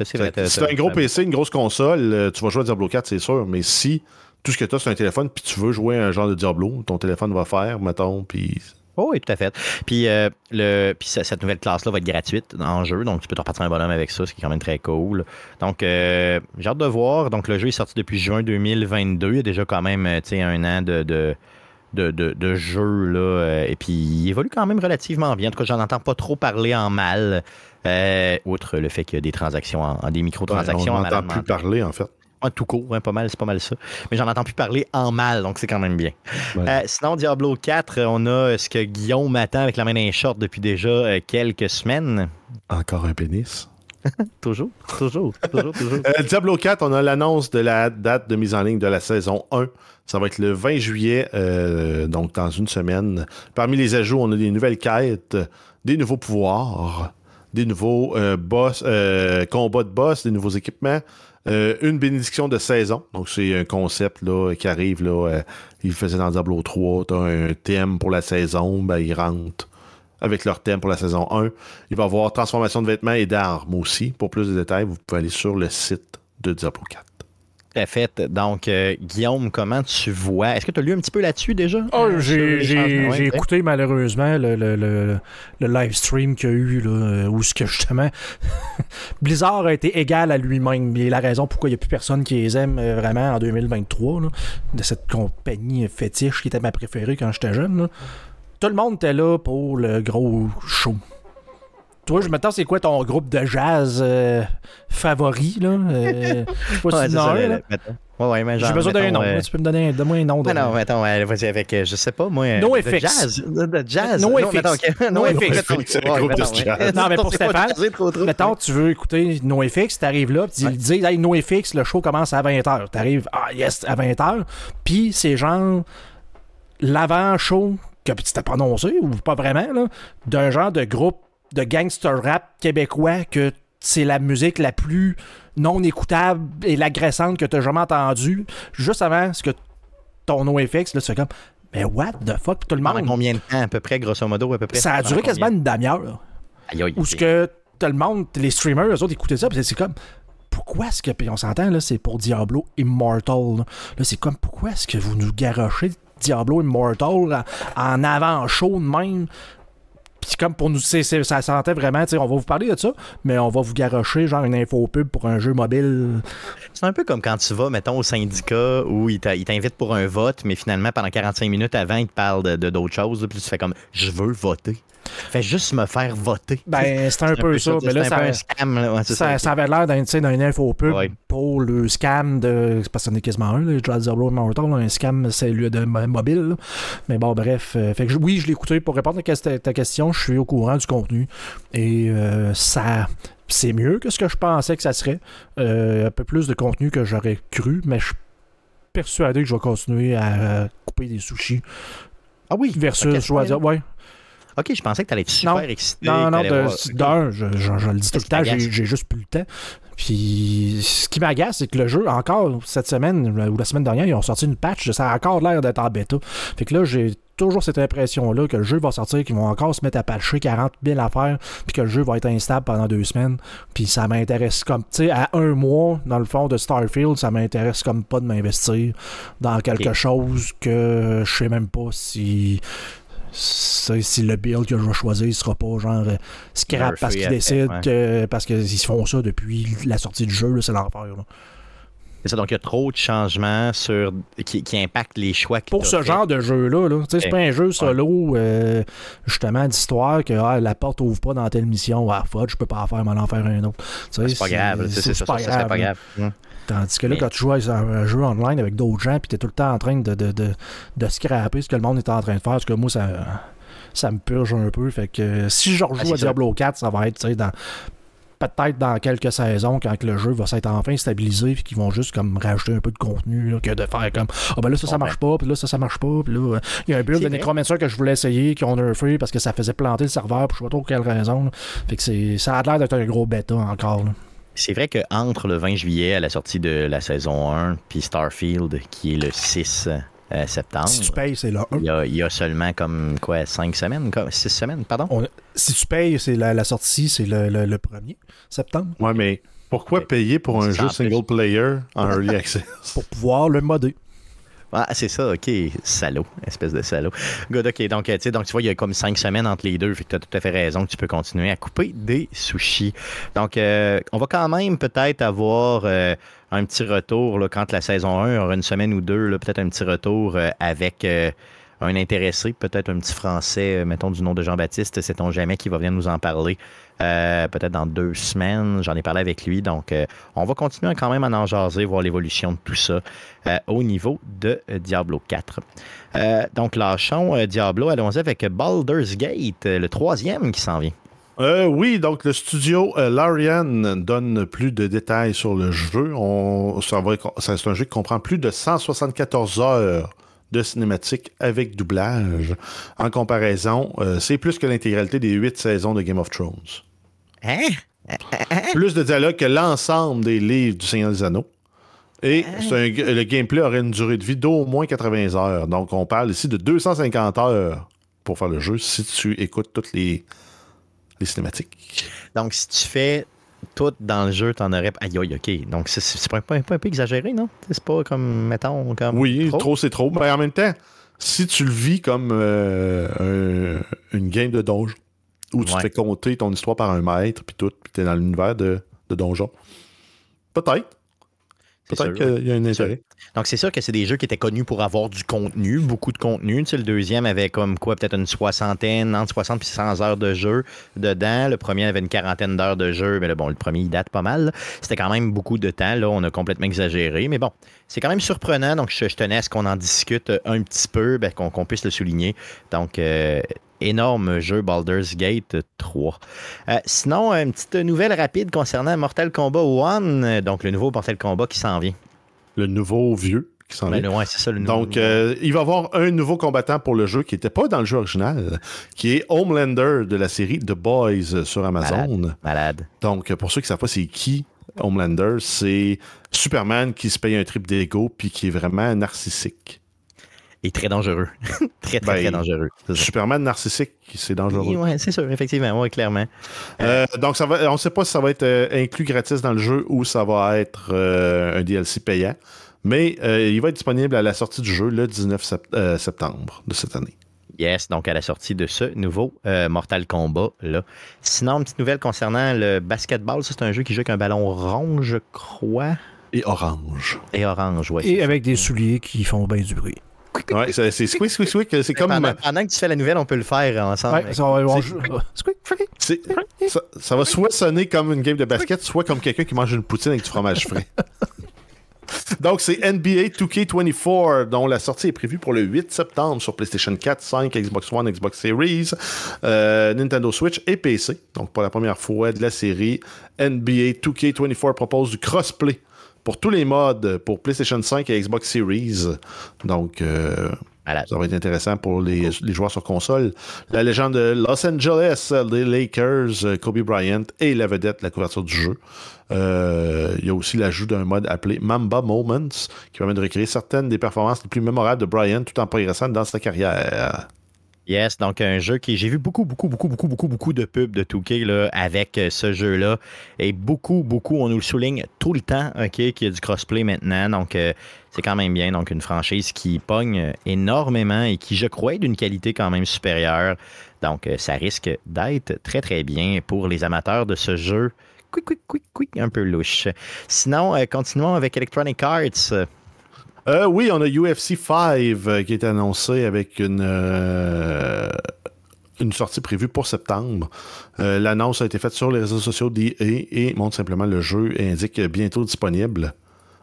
c'est vrai, Si t'as- un gros PC, une grosse console, euh, tu vas jouer à Diablo 4, c'est sûr. Mais si tout ce que tu as, c'est un téléphone, puis tu veux jouer à un genre de Diablo, ton téléphone va faire, mettons, puis Oh, oui, tout à fait. Puis, euh, le, puis ce- cette nouvelle classe-là va être gratuite en jeu, donc tu peux te repartir un bonhomme avec ça, ce qui est quand même très cool. Donc, euh, j'ai hâte de voir. Donc, le jeu est sorti depuis juin 2022. Il y a déjà quand même, euh, tu un an de, de, de, de- de jeu, là. euh, et puis, il évolue quand même relativement bien. En tout cas, j'en entends pas trop parler en mal, euh, outre le fait qu'il y a des transactions, en, des on microtransactions n'entend malade plus parler, en fait. Ouais, tout court, hein, pas mal, c'est pas mal ça. Mais j'en entends plus parler en mal, donc c'est quand même bien. Ouais. Euh, sinon, Diablo 4, euh, on a ce que Guillaume attend avec la main d'un short depuis déjà quelques semaines. Encore un pénis. Toujours, toujours, toujours, toujours. Euh, Diablo 4, on a l'annonce de la date de mise en ligne de la saison 1. Ça va être le 20 juillet, euh, donc dans une semaine. Parmi les ajouts, on a des nouvelles quêtes, des nouveaux pouvoirs, des nouveaux euh, combats de boss, des nouveaux équipements, une bénédiction de saison. Donc, c'est un concept là, qui arrive. Là, euh, il faisait dans Diablo 3. Tu as un thème pour la saison. Ben, ils rentrent avec leur thème pour la saison 1. Il va y avoir transformation de vêtements et d'armes aussi. Pour plus de détails, vous pouvez aller sur le site de Diablo 4. Tout à fait. Donc, euh, Guillaume, comment tu vois? Est-ce que tu as lu un petit peu là-dessus déjà? Oh, Euh, j'ai Ouais, écouté malheureusement le, le, le, le live stream qu'il y a eu, là, euh, où ce que justement Blizzard a été égal à lui-même. Et la raison pourquoi il n'y a plus personne qui les aime euh, vraiment en 2023, là, de cette compagnie fétiche qui était ma préférée quand j'étais jeune. là. Tout le monde était là pour le gros show. Toi, je me demande c'est quoi ton groupe de jazz euh, favori, là? Euh, je sais pas Ouais, si as ça, là. mettons. Ouais, ouais, mais J'ai besoin d'un mettons, nom. euh, là. Tu peux me donner, un- donne-moi un nom. De... Ouais, non, attends, ouais, vas-y avec, je sais pas, moi. No de FX. jazz. De, de jazz. No Non, FX. mettons. No No FX. FX. Groupe de mettons, jazz. Non, mais pour Stéphane. Mettons, tu veux écouter NoFX, t'arrives là, puis ils disent Hey, NoFX, le show commence à 20h. T'arrives, ah yes, à 20h. Puis c'est genre l'avant-show, que c'était pas annoncé, ou pas vraiment, là, d'un genre de groupe de gangster rap québécois que c'est la musique la plus non écoutable et l'agressante que t'as jamais entendue. Juste avant ce que ton NoFX, là, tu fais comme, mais what the fuck, tout le Pendant monde? combien de temps, à peu près, grosso modo, à peu près? Ça a duré quasiment une demi-heure Aïe, aïe, où ce que tout le monde, les streamers, eux autres écoutaient ça, c'est comme pourquoi est-ce que puis on s'entend là, c'est pour Diablo Immortal. Là, Là, c'est comme pourquoi est-ce que vous nous garochez Diablo Immortal en, en avant chaud de même. Puis comme pour nous, c'est- ça sentait vraiment, on va vous parler de ça, mais on va vous garrocher genre une info pub pour un jeu mobile. C'est un peu comme quand tu vas, mettons, au syndicat où ils t'invitent pour un vote, mais finalement, pendant 45 minutes avant, ils te parlent de, d'autres choses, puis tu fais comme je veux voter. Fais juste me faire voter. Ben, c'est un, peu ça. Mais là, ça, un scam. là, ouais, c'est ça, ça. ça avait l'air d'un, info pub Ouais. pour le scam de. Parce que c'en est quasiment un, là, Diablo Immortal, là, un scam cellule de mo- mobile. là. Mais bon, bref. euh, fait que oui, je l'ai écouté. Pour répondre à ta- question, je suis au courant du contenu. Et euh, ça. C'est mieux que ce que je pensais que ça serait. Euh, un peu plus de contenu que j'aurais cru, mais je suis persuadé que je vais continuer à couper des sushis. Ah oui. Versus, je dois dire, ouais. Ok, je pensais que t'allais être super Non. excité. Non, non, d'un, je, je- je le dis tout le temps, j'ai juste plus le temps. Puis ce qui m'agace, c'est que le jeu, encore cette semaine ou la semaine dernière, ils ont sorti une patch, ça a encore l'air d'être en bêta. Fait que là, j'ai toujours cette impression-là que le jeu va sortir, qu'ils vont encore se mettre à patcher 40 000 affaires, puis que le jeu va être instable pendant deux semaines. Puis ça m'intéresse comme, tu sais, à un mois, dans le fond de Starfield, ça m'intéresse comme pas de m'investir dans quelque chose que je sais même pas si si le build que je vais choisir sera pas genre euh, scrap parce qu'ils décident ouais. que parce qu'ils font ça depuis la sortie du jeu, c'est l'enfer. C'est ça, donc il y a trop de changements sur, qui, qui impactent les choix Pour ce fait. genre de jeu-là, là, c'est pas un jeu solo euh, justement d'histoire que ah, la porte ouvre pas dans telle mission, ah fuck, je peux pas en faire, m'en en faire un autre. C'est pas grave, c'est ça, ça, pas grave. Tandis que là, Mais- quand tu joues à un jeu online avec d'autres gens, puis t'es tout le temps en train de, de, de, de scraper ce que le monde est en train de faire, parce que moi, ça, ça me purge un peu. Fait que euh, si je rejoue Ah, à ça. Diablo 4, ça va être, tu dans peut-être dans quelques saisons, quand le jeu va s'être enfin stabilisé, puis qu'ils vont juste comme rajouter un peu de contenu, là, que de faire comme Ah ben là, ça, ça Bon, marche pas, puis là, ça, ça marche pas, puis là, euh, il y a un build de. Necromancer que je voulais essayer, qui ont nerfé parce que ça faisait planter le serveur, pour je sais pas trop quelle raison. là. Fait que ça a l'air d'être un gros bêta encore. là. C'est vrai qu'entre le 20 juillet à la sortie de la saison 1 puis Starfield, qui est le 6 euh, septembre, Si tu payes, c'est là. il y, a, il y a seulement comme quoi 5 semaines, 6 semaines, pardon? On- si tu payes, c'est la, la sortie, c'est le, le, le 1er septembre, Ouais, mais pourquoi payer pour un jeu single player en early access? pour pouvoir le modder. Ah, c'est ça, ok, salaud, espèce de salaud. Good, ok, donc, euh, donc tu vois, il y a comme 5 semaines entre les deux, fait que tu as tout à fait raison que tu peux continuer à couper des sushis. Donc, euh, on va quand même peut-être avoir euh, un petit retour, là, quand la saison 1 aura une semaine ou deux, peut-être un petit retour euh, avec euh, un intéressé, peut-être un petit Français, euh, mettons du nom de Jean-Baptiste, sait-on jamais, qui va venir nous en parler. euh, peut-être dans deux semaines, j'en ai parlé avec lui, donc euh, on va continuer quand même à en jaser, voir l'évolution de tout ça au niveau de Diablo 4. Euh, donc lâchons Diablo, allons-y avec Baldur's Gate, le troisième qui s'en vient. Oui, donc le studio Larian donne plus de détails sur le jeu. C'est un jeu qui comprend plus de 174 heures de cinématiques avec doublage. En comparaison, euh, c'est plus que l'intégralité des huit saisons de Game of Thrones. Hein? Plus de dialogue que l'ensemble des livres du Seigneur des Anneaux. Et un- le gameplay aurait une durée de vie d'au moins 80 heures. Donc, on parle ici de 250 heures pour faire le jeu si tu écoutes toutes les, les cinématiques. Donc, si tu fais tout dans le jeu, t'en aurais. Aïe, aïe, ok. Donc, c'est- c'est pas, pas- pas un peu exagéré, non? C'est pas comme, mettons, comme. Oui, trop? trop, c'est trop. Mais en même temps, si tu le vis comme euh, un- une game de donjon, où tu Ouais. te fais compter ton histoire par un maître, puis tout, puis t'es dans l'univers de, de donjon, peut-être. Peut-être qu'il y a un intérêt. Donc, c'est sûr que c'est des jeux qui étaient connus pour avoir du contenu, beaucoup de contenu. Tu sais, le deuxième avait comme quoi, peut-être une soixantaine, entre 60 et 100 heures de jeu dedans. Le premier avait une quarantaine d'heures de jeu, mais là, bon, le premier, il date pas mal. C'était quand même beaucoup de temps. Là, on a complètement exagéré. Mais bon, c'est quand même surprenant. Donc, je, je tenais à ce qu'on en discute un petit peu, ben, qu'on qu'on puisse le souligner. Donc, euh, énorme jeu Baldur's Gate 3. Euh, sinon, une petite nouvelle rapide concernant Mortal Kombat 1, euh, donc le nouveau Mortal Kombat qui s'en vient. Le nouveau vieux qui s'en Ben, vient. ouais, c'est ça le nouveau. Donc, euh, il va y avoir un nouveau combattant pour le jeu qui n'était pas dans le jeu original, qui est Homelander de la série The Boys sur Amazon. Malade. Donc, pour ceux qui ne savent pas c'est qui Homelander, c'est Superman qui se paye un trip d'ego puis qui est vraiment narcissique. Et très dangereux. très, très, Ben, très dangereux. C'est ça. Superman narcissique, c'est dangereux. Ouais, c'est sûr, effectivement, oui, clairement. Euh, donc, ça va, on ne sait pas si ça va être euh, inclus gratis dans le jeu ou ça va être euh, un DLC payant. Mais euh, il va être disponible à la sortie du jeu le 19 sept- euh, septembre de cette année. Yes, donc à la sortie de ce nouveau euh, Mortal Kombat. Là. Sinon, une petite nouvelle concernant le basketball. Ça, c'est un jeu qui joue avec un ballon rond, je crois. Et orange. Et orange, oui. Et avec des souliers qui font bien du bruit. Ouais, c'est squick, squick, squick. C'est comme. pendant, pendant que tu fais la nouvelle, on peut le faire ensemble. Ouais, on Ça, ça va soit sonner comme une game de basket, soit comme quelqu'un qui mange une poutine avec du fromage frais. Donc, c'est NBA 2K24, dont la sortie est prévue pour le 8 septembre sur PlayStation 4, 5, Xbox One, Xbox Series, euh, Nintendo Switch et PC. Donc, pour la première fois de la série, NBA 2K24 propose du crossplay pour tous les modes pour PlayStation 5 et Xbox Series. Donc, euh, ça va être intéressant pour les, les joueurs sur console. La légende de Los Angeles, des Lakers, Kobe Bryant et la vedette de la couverture du jeu. Euh, il y a aussi l'ajout d'un mode appelé Mamba Moments qui permet de recréer certaines des performances les plus mémorables de Bryant tout en progressant dans sa carrière. Yes, donc un jeu qui. J'ai vu beaucoup, beaucoup, beaucoup, beaucoup, beaucoup, beaucoup de pubs de 2K là, avec euh, ce jeu-là. Et beaucoup, beaucoup, on nous le souligne tout le temps, OK, qu'il y a du crossplay maintenant. Donc, euh, c'est quand même bien. Donc, une franchise qui pogne euh, énormément et qui, je crois, est d'une qualité quand même supérieure. Donc, ça risque d'être très, très bien pour les amateurs de ce jeu. Quick, quick, quick, quick, un peu louche. Sinon, continuons avec Electronic Arts. Euh, oui, on a UFC 5 euh, qui est annoncé avec une, euh, une sortie prévue pour septembre. Euh, L'annonce a été faite sur les réseaux sociaux d'EA et montre simplement le jeu et indique bientôt disponible.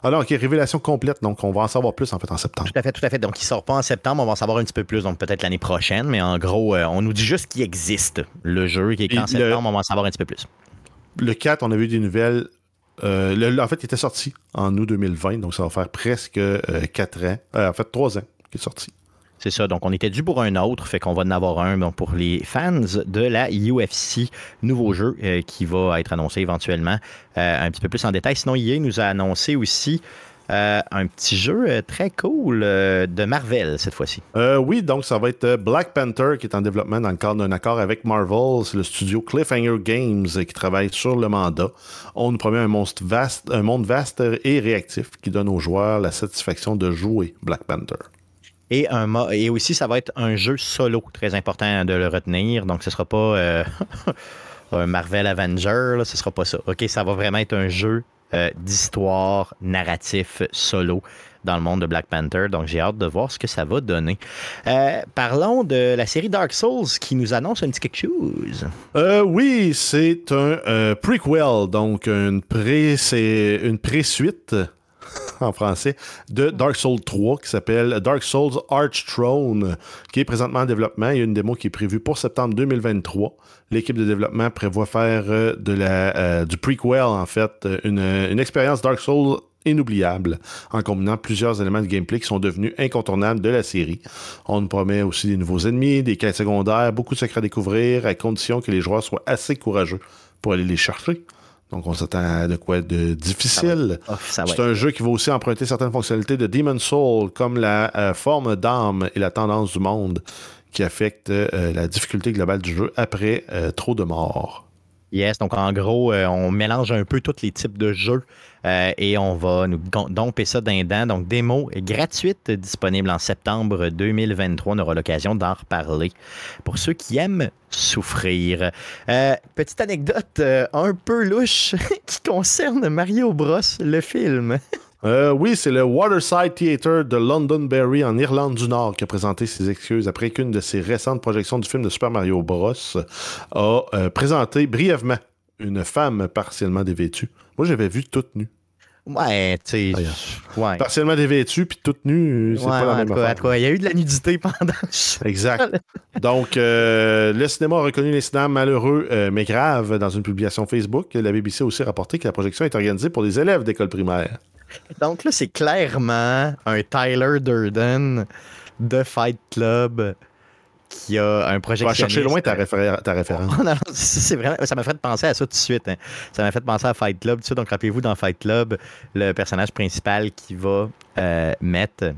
Alors, OK, révélation complète, donc on va en savoir plus en fait en septembre. Tout à fait, tout à fait. Donc, il sort pas en septembre, on va en savoir un petit peu plus, donc peut-être l'année prochaine, mais en gros, on nous dit juste qu'il existe le jeu, qui est Et qu'en le- septembre, on va en savoir un petit peu plus. Le 4, on a vu des nouvelles. Euh, en fait, il était sorti en août 2020, donc ça va faire presque 4 ans. Euh, en fait, 3 ans qu'il est sorti. C'est ça. Donc, on était dû pour un autre, fait qu'on va en avoir un donc, pour les fans de la UFC, nouveau jeu euh, qui va être annoncé éventuellement euh, un petit peu plus en détail. Sinon, EA nous a annoncé aussi euh, un petit jeu euh, très cool euh, de Marvel cette fois-ci. Euh, oui, donc ça va être Black Panther qui est en développement dans le cadre d'un accord avec Marvel. C'est le studio Cliffhanger Games qui travaille sur le mandat. On nous promet un, monstre vaste, un monde vaste et réactif qui donne aux joueurs la satisfaction de jouer Black Panther. Et, un, mo- et aussi, ça va être un jeu solo, très important de le retenir. Donc, ce sera pas un Marvel Avenger, là, ce sera pas ça. OK, ça va vraiment être un jeu euh, d'histoire narratif solo dans le monde de Black Panther. Donc, j'ai hâte de voir ce que ça va donner. Euh, parlons de la série Dark Souls qui nous annonce un petit quelque chose. Euh, oui, c'est un prequel, donc une pré, c'est une pré-suite en français de Dark Souls 3 qui s'appelle Dark Souls Arch Throne, qui est présentement en développement. Il y a une démo qui est prévue pour septembre 2023. L'équipe de développement prévoit faire euh, de la, euh, du prequel, en fait, euh, une, une expérience Dark Souls inoubliable en combinant plusieurs éléments de gameplay qui sont devenus incontournables de la série. On nous promet aussi des nouveaux ennemis, des quêtes secondaires, beaucoup de secrets à découvrir, à condition que les joueurs soient assez courageux pour aller les chercher. Donc, on s'attend à de quoi de difficile. Oh, C'est un jeu qui va aussi emprunter certaines fonctionnalités de Demon Soul, comme la euh, forme d'âme et la tendance du monde, qui affectent euh, la difficulté globale du jeu après euh, trop de morts. Yes, donc en gros, euh, on mélange un peu tous les types de jeux euh, et on va nous domper ça d'un dent. Donc, démo gratuite, disponible en septembre 2023. On aura l'occasion d'en reparler pour ceux qui aiment souffrir. Euh, petite anecdote un peu louche qui concerne Mario Bros, le film. Euh, oui, c'est le Waterside Theatre de Londonderry en Irlande du Nord qui a présenté ses excuses après qu'une de ses récentes projections du film de Super Mario Bros. a euh, présenté brièvement une femme partiellement dévêtue. Moi, j'avais vu toute nue. Ouais, tu sais. Ouais. Partiellement dévêtue puis toute nue, c'est Ouais, pas la même affaire. cas, il y a eu de la nudité pendant. Exact. Donc, euh, le cinéma a reconnu l'incident malheureux euh, mais grave dans une publication Facebook. La BBC a aussi rapporté que la projection est organisée pour des élèves d'école primaire. Donc là, c'est clairement un Tyler Durden de Fight Club qui a un Tu vas chercher loin ta, réfé- ta référence. Non, vraiment, ça m'a fait penser à ça tout de suite. hein. Ça m'a fait penser à Fight Club. tout de suite. Donc, rappelez-vous, dans Fight Club, le personnage principal qui va euh, mettre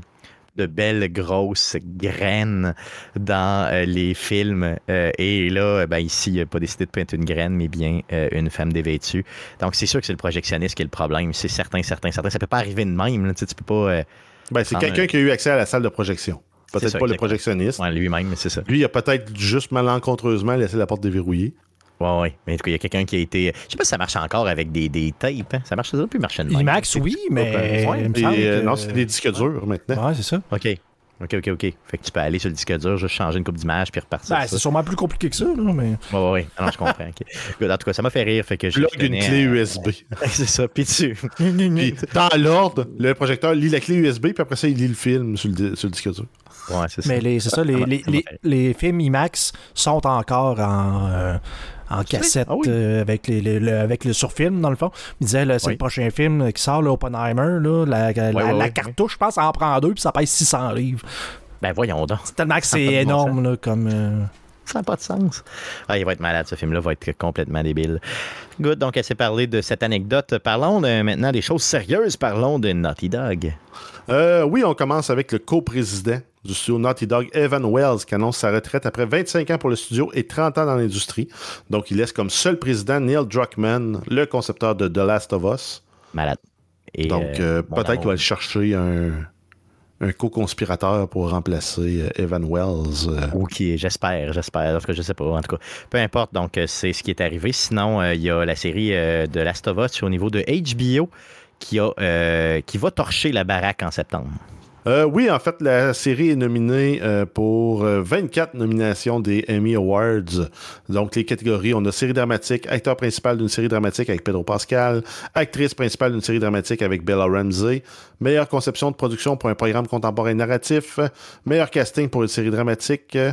de belles grosses graines dans euh, les films. Euh, et là, ben, ici, il n'a pas décidé de peindre une graine, mais bien euh, une femme dévêtue. Donc, c'est sûr que c'est le projectionniste qui est le problème. C'est certain, certain, certain. Ça peut pas arriver de même. là. Tu sais, tu peux pas. Ben, c'est quelqu'un qui a eu accès à la salle de projection. Peut-être pas le projectionniste. ouais, lui-même, mais c'est ça. Lui, il a peut-être juste malencontreusement laissé la porte déverrouillée. Ouais, ouais. Mais en tout cas, il y a quelqu'un qui a été. Je sais pas si ça marche encore avec des, des tapes. hein. Ça marche, ça doit plus marcher de même. IMAX, oui, mais. Ouais, il me et, semble euh, que- Non, c'est des disques durs maintenant. Ouais, c'est ça. OK. OK, OK, OK. Fait que tu peux aller sur le disque dur, juste changer une coupe d'image puis repartir. Ben, c'est sûrement plus compliqué que ça, là, mais. Ouais, ouais. Ah non, je comprends. En tout cas, ça m'a fait rire. Fait que Plug une clé à- USB. c'est ça. Puis tu. Puis, dans l'ordre, le projecteur lit la clé USB, puis après ça, il lit le film sur le, di- sur le disque dur. Ouais, c'est ça. Mais c'est ça, les, m'a- les, les, les films IMAX sont encore en, euh, en cassette Ah oui. euh, avec, les, les- le, avec le surfilm, dans le fond. Il disait, c'est Oui. le prochain film qui sort, là, Oppenheimer, là, la, la, ouais, la cartouche, je pense, ça en prend deux, puis ça pèse 600 livres. Ben voyons donc. Tellement que c'est énorme, là, comme... euh, Ça n'a pas de sens. Ah, il va être malade, ce film-là va être complètement débile. Good, donc elle s'est parlé de cette anecdote. Parlons de- maintenant des choses sérieuses. Parlons de Naughty Dog. Euh, oui, on commence avec le co-président du studio Naughty Dog, Evan Wells, qui annonce sa retraite après 25 ans pour le studio et 30 ans dans l'industrie. Donc, il laisse comme seul président Neil Druckmann, le concepteur de The Last of Us. Malade. Et, Donc, euh, euh, peut-être qu'il va aller chercher un, un co-conspirateur pour remplacer euh, Evan Wells. Ok, j'espère, j'espère. En tout cas, je sais pas. En tout cas, peu importe. Donc, c'est ce qui est arrivé. Sinon, euh, il y a la série euh, de Last of Us au niveau de HBO qui, a, qui va torcher la baraque en septembre. Euh, oui, en fait, la série est nominée euh, pour euh, 24 nominations des Emmy Awards. Donc, les catégories, on a série dramatique, acteur principal d'une série dramatique avec Pedro Pascal, actrice principale d'une série dramatique avec Bella Ramsey, meilleure conception de production pour un programme contemporain narratif, meilleur casting pour une série dramatique, euh,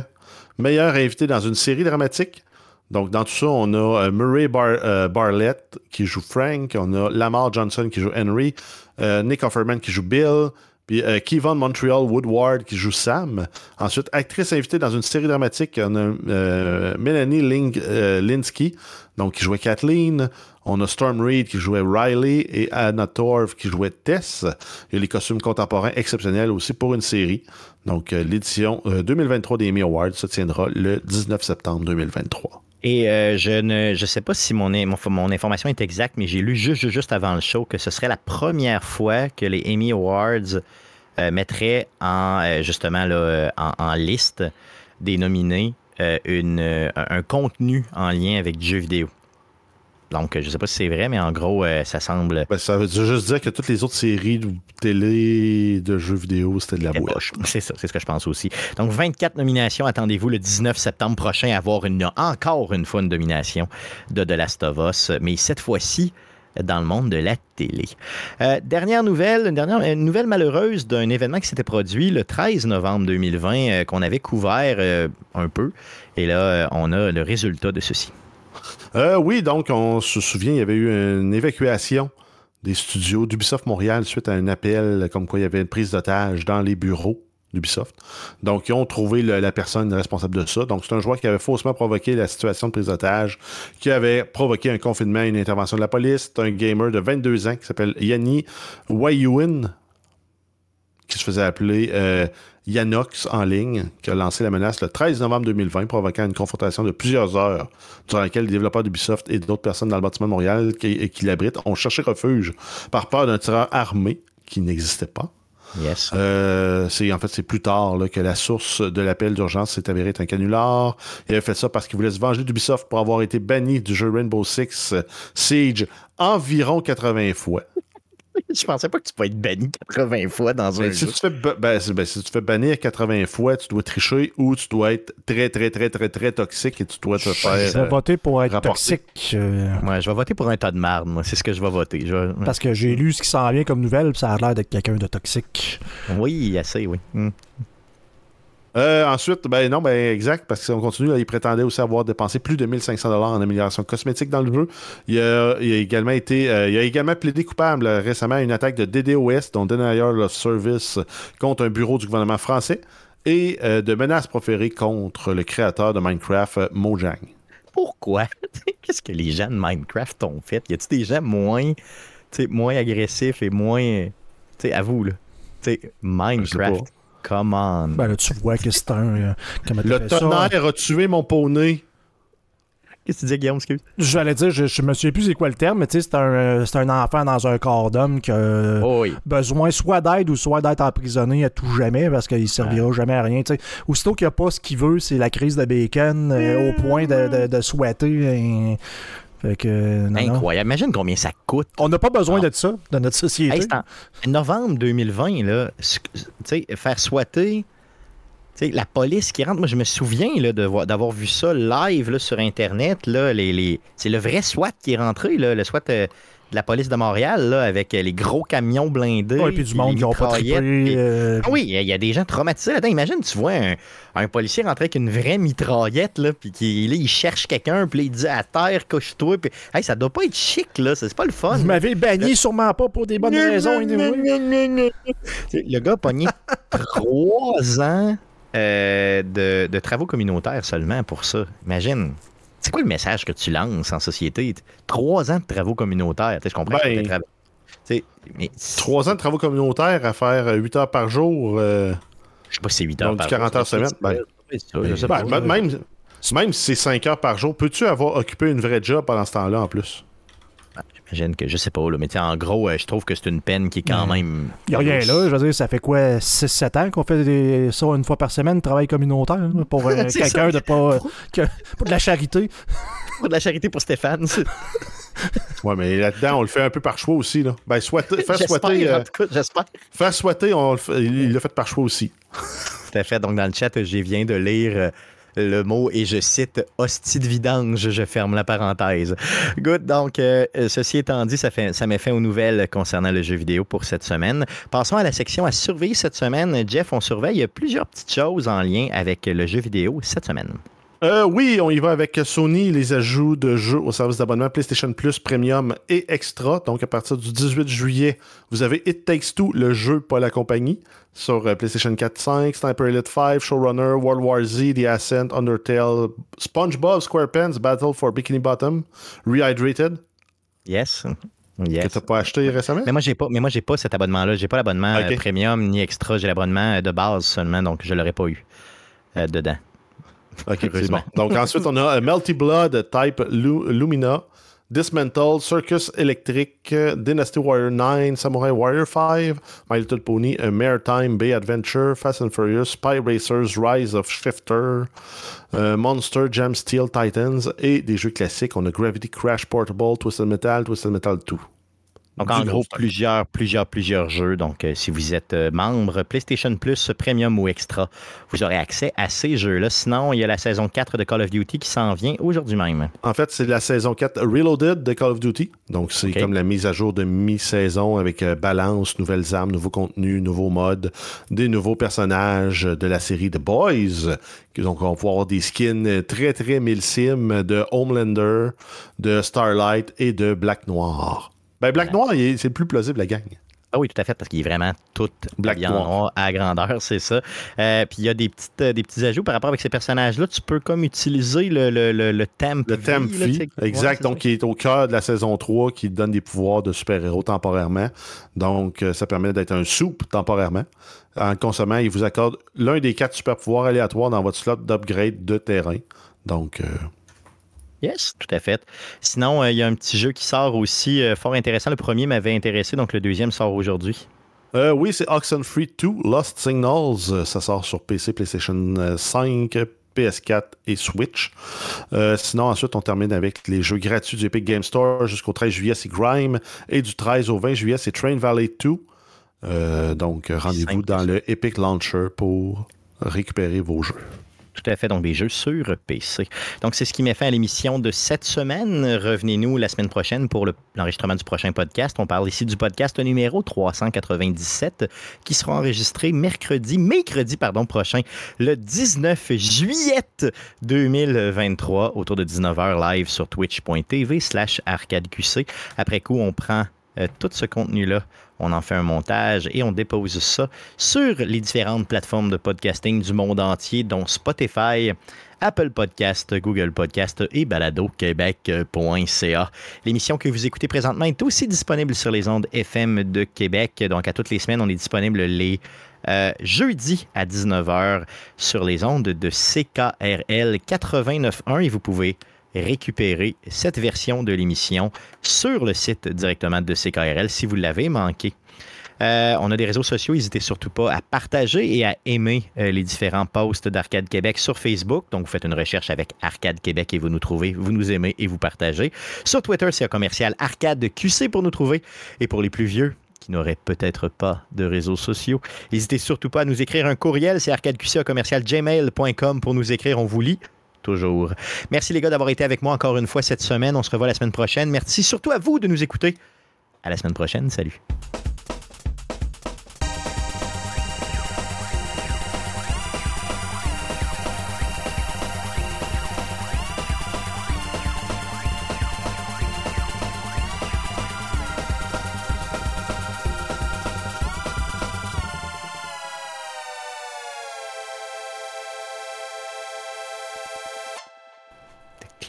meilleur invité dans une série dramatique. Donc, dans tout ça, on a euh, Murray Bar- euh, Bartlett qui joue Frank, on a Lamar Johnson qui joue Henry, euh, Nick Offerman qui joue Bill, puis euh, Montreal Woodward qui joue Sam. Ensuite, actrice invitée dans une série dramatique, on a euh, Melanie Ling, euh, Linsky, donc qui jouait Kathleen. On a Storm Reed qui jouait Riley et Anna Torv qui jouait Tess. Il y a les costumes contemporains exceptionnels aussi pour une série. Donc, euh, l'édition euh, 2023 des Emmy Awards se tiendra le 19 septembre 2023. Et euh, je ne je sais pas si mon, mon, mon information est exacte, mais j'ai lu juste, juste, avant le show que ce serait la première fois que les Emmy Awards euh, mettraient en, euh, justement là, en, en liste des nominés une, un contenu en lien avec du jeu vidéo. Donc, je sais pas si c'est vrai, mais en gros, euh, ça semble Ben, ça veut juste dire que toutes les autres séries de télé de jeux vidéo, c'était de la poche. C'est ça, c'est ce que je pense aussi. Donc, 24 nominations. Attendez-vous le 19 septembre prochain à avoir une, encore une fois une domination de The Last of Us, mais cette fois-ci dans le monde de la télé. Euh, dernière nouvelle, une dernière une nouvelle malheureuse d'un événement qui s'était produit le 13 novembre 2020 euh, qu'on avait couvert un peu. Et là, on a le résultat de ceci. Euh, oui, donc on se souvient, il y avait eu une évacuation des studios d'Ubisoft Montréal suite à un appel comme quoi il y avait une prise d'otage dans les bureaux d'Ubisoft. Donc, ils ont trouvé la personne responsable de ça. Donc, c'est un joueur qui avait faussement provoqué la situation de prise d'otage, qui avait provoqué un confinement et une intervention de la police. C'est un gamer de 22 ans qui s'appelle Yanni Wayuin, qui se faisait appeler euh, Yanox en ligne, qui a lancé la menace le 13 novembre 2020, provoquant une confrontation de plusieurs heures, durant laquelle les développeurs d'Ubisoft et d'autres personnes dans le bâtiment de Montréal qui, qui l'abritent ont cherché refuge par peur d'un tireur armé qui n'existait pas. Yes. Euh, c'est en fait c'est plus tard là, que la source de l'appel d'urgence s'est avérée être un canular. Il avait fait ça parce qu'il voulait se venger d'Ubisoft pour avoir été banni du jeu Rainbow Six Siege environ 80 fois. Je pensais pas que tu pouvais être banni 80 fois dans un Ben, si, jeu. tu fais, ba- ben, ben, si tu fais bannir 80 fois, tu dois tricher ou tu dois être très très très très très toxique et tu dois te Je faire. vais euh, voter pour être rapporter. toxique. euh, Ouais, je vais voter pour un tas de marde, moi. C'est ce que je vais voter. Je vais- parce que j'ai lu ce qui s'en vient comme nouvelle, puis ça a l'air d'être quelqu'un de toxique. Oui, assez, oui. Hmm. Euh, ensuite, ben non, ben exact, parce que si on continue, là, il prétendait aussi avoir dépensé plus de 1500 dollars en amélioration cosmétique dans le jeu. Il a, il a également été, euh, il a également plaidé coupable récemment à une attaque de DDoS, dont Denial of Service, contre un bureau du gouvernement français, et euh, de menaces proférées contre le créateur de Minecraft, Mojang. Pourquoi? Qu'est-ce que les gens de Minecraft ont fait? Y a-t-il des gens moins, moins agressifs et moins. Tu sais, à vous, là. Tu sais, Minecraft. Come on. Ben là, tu vois que c'est un. euh, Le tonnerre a tué mon poney. Qu'est-ce que tu dis, Guillaume? Excuse. J'allais dire, je, je me souviens plus c'est quoi le terme, mais tu sais, c'est un, euh, c'est un enfant dans un corps d'homme qui a Oh oui. besoin soit d'aide ou soit d'être emprisonné à tout jamais parce qu'il servira jamais à rien. tu sais. Aussitôt qu'il n'y a pas ce qu'il veut, c'est la crise de bacon euh, au point de, de, de souhaiter. un- Fait que, non, non. Incroyable. Imagine combien ça coûte. On n'a pas besoin Ah. de ça dans notre société. Hey, c'est en novembre 2020, là, ce- tu sais, faire swatter, tu sais, la police qui rentre. Moi, je me souviens là, de voir- d'avoir vu ça live là, sur Internet. Là, les, les- c'est le vrai SWAT qui est rentré, là, le SWAT euh, de la police de Montréal, là, avec euh, les gros camions blindés. Ouais, puis du monde qui pas trippé. euh, Ah oui, il y a des gens traumatisés là-dedans. Imagine, tu vois un, un policier rentrer avec une vraie mitraillette, là, puis qui, là, il cherche quelqu'un, puis il dit à terre, couche-toi. Puis, hey, ça doit pas être chic, là. C'est pas le fun. Vous m'avez banni sûrement pas pour des bonnes raisons. Le gars a pogné trois ans euh, de, de travaux communautaires seulement pour ça. Imagine. C'est quoi le message que tu lances en société? Trois ans de travaux communautaires. Je comprends Ben, que mais Trois ans de travaux communautaires à faire euh, 8 heures par jour. euh, je sais pas si c'est 8 heures Donc, par du 40 heures semaine, ben, pas. ben, même, même si c'est 5 heures par jour, peux-tu avoir occupé une vraie job pendant ce temps-là en plus? J'imagine que je sais pas, là, mais en gros, euh, je trouve que c'est une peine qui est quand même. Il n'y a rien là. Je veux dire, ça fait quoi, 6-7 ans qu'on fait des- ça une fois par semaine, travail communautaire, là, pour euh, quelqu'un de pas. que- pour de la charité. Pour de la charité pour Stéphane. Ouais, mais là-dedans, on le fait un peu par choix aussi. Là. Ben, souhaiter, faire souhaiter, euh, en tout cas, j'espère. faire souhaiter, on le fait- il l'a fait par choix aussi. Tout à fait. Donc, dans le chat, je viens de lire euh, le mot et je cite hostie de vidange. Je ferme la parenthèse. Good. Donc, euh, ceci étant dit, ça, fait, ça met fin aux nouvelles concernant le jeu vidéo pour cette semaine. Passons à la section à surveiller cette semaine. Jeff, on surveille plusieurs petites choses en lien avec le jeu vidéo cette semaine. Euh, oui, on y va avec Sony, les ajouts de jeux au service d'abonnement PlayStation Plus Premium et Extra. Donc, à partir du 18 juillet, vous avez It Takes Two, le jeu, pas la compagnie, sur euh, PlayStation 4, 5, Sniper Elite 5, Showrunner, World War Z, The Ascent, Undertale, SpongeBob SquarePants, Battle for Bikini Bottom, Rehydrated, Yes. que Yes. t'as pas acheté récemment? Mais moi, j'ai pas, mais moi, j'ai pas cet abonnement-là. J'ai pas l'abonnement euh, premium ni extra. J'ai l'abonnement de base seulement, donc je l'aurais pas eu euh, dedans. Ok, c'est bon. Donc, ensuite, on a euh, Melty Blood Type Lu- Lumina, Dismantle, Circus Electric, euh, Dynasty Warrior 9, Samurai Warrior 5, My Little Pony, Maritime Bay Adventure, Fast and Furious, Spy Racers, Rise of Shifter, euh, Monster Jam Steel Titans et des jeux classiques. On a Gravity Crash Portable, Twisted Metal, Twisted Metal 2. Donc, en gros, plusieurs, plusieurs, plusieurs jeux. Donc, euh, si vous êtes euh, membre PlayStation Plus, Premium ou Extra, vous aurez accès à ces jeux-là. Sinon, il y a la saison 4 de Call of Duty qui s'en vient aujourd'hui même. En fait, c'est la saison 4 Reloaded de Call of Duty. Donc, c'est comme la mise à jour de mi-saison avec euh, balance, nouvelles armes, nouveaux contenus, nouveaux modes, des nouveaux personnages de la série The Boys. Donc, on va pouvoir avoir des skins très, très milsimes de Homelander, de Starlight et de Black Noir. Ben, Black Noir, c'est le plus plausible, la gang. Ah oui, tout à fait, parce qu'il est vraiment tout Black noir. à grandeur, c'est ça. Euh, puis il y a des, petites, euh, des petits ajouts par rapport avec ces personnages-là. Tu peux comme utiliser le, le, le, le temp Le vie, thème là, tu sais. Ouais, exact. donc, qui est au cœur de la saison 3, qui donne des pouvoirs de super-héros temporairement. Donc, euh, ça permet d'être un soupe temporairement. En le consommant, il vous accorde l'un des quatre super-pouvoirs aléatoires dans votre slot d'upgrade de terrain. Donc, euh, Yes, tout à fait. Sinon, euh, il y a un petit jeu qui sort aussi euh, fort intéressant. Le premier m'avait intéressé, donc le deuxième sort aujourd'hui. euh, oui, c'est Oxenfree 2, Lost Signals. Ça sort sur PC, PlayStation euh, 5, PS4 et Switch. Euh, sinon, ensuite, on termine avec les jeux gratuits du Epic Game Store jusqu'au 13 juillet, c'est Grime. Et du 13 au 20 juillet, c'est Train Valley 2. Euh, donc, rendez-vous dans le Epic Launcher pour récupérer vos jeux. Tout à fait, donc des jeux sur PC. Donc c'est ce qui met fin à l'émission de cette semaine. Revenez-nous la semaine prochaine pour le- l'enregistrement du prochain podcast. On parle ici du podcast numéro 397 qui sera enregistré mercredi, mercredi pardon, prochain, le 19 juillet 2023 autour de 19h live sur twitch.tv slash arcadeqc. Après coup, on prend euh, tout ce contenu-là, on en fait un montage et on dépose ça sur les différentes plateformes de podcasting du monde entier, dont Spotify, Apple Podcast, Google Podcast et baladoquebec.ca. L'émission que vous écoutez présentement est aussi disponible sur les ondes FM de Québec. Donc, à toutes les semaines, on est disponible les euh, jeudis à 19h sur les ondes de CKRL 89.1 et vous pouvez récupérer cette version de l'émission sur le site directement de CKRL si vous l'avez manqué. Euh, on a des réseaux sociaux, n'hésitez surtout pas à partager et à aimer euh, les différents posts d'Arcade Québec sur Facebook. Donc, vous faites une recherche avec Arcade Québec et vous nous trouvez, vous nous aimez et vous partagez. Sur Twitter, c'est un commercial Arcade QC pour nous trouver. Et pour les plus vieux, qui n'auraient peut-être pas de réseaux sociaux, n'hésitez surtout pas à nous écrire un courriel, c'est arcadeqc commercial gmail.com pour nous écrire, on vous lit toujours. Merci les gars d'avoir été avec moi encore une fois cette semaine. On se revoit la semaine prochaine. Merci surtout à vous de nous écouter. À la semaine prochaine. Salut.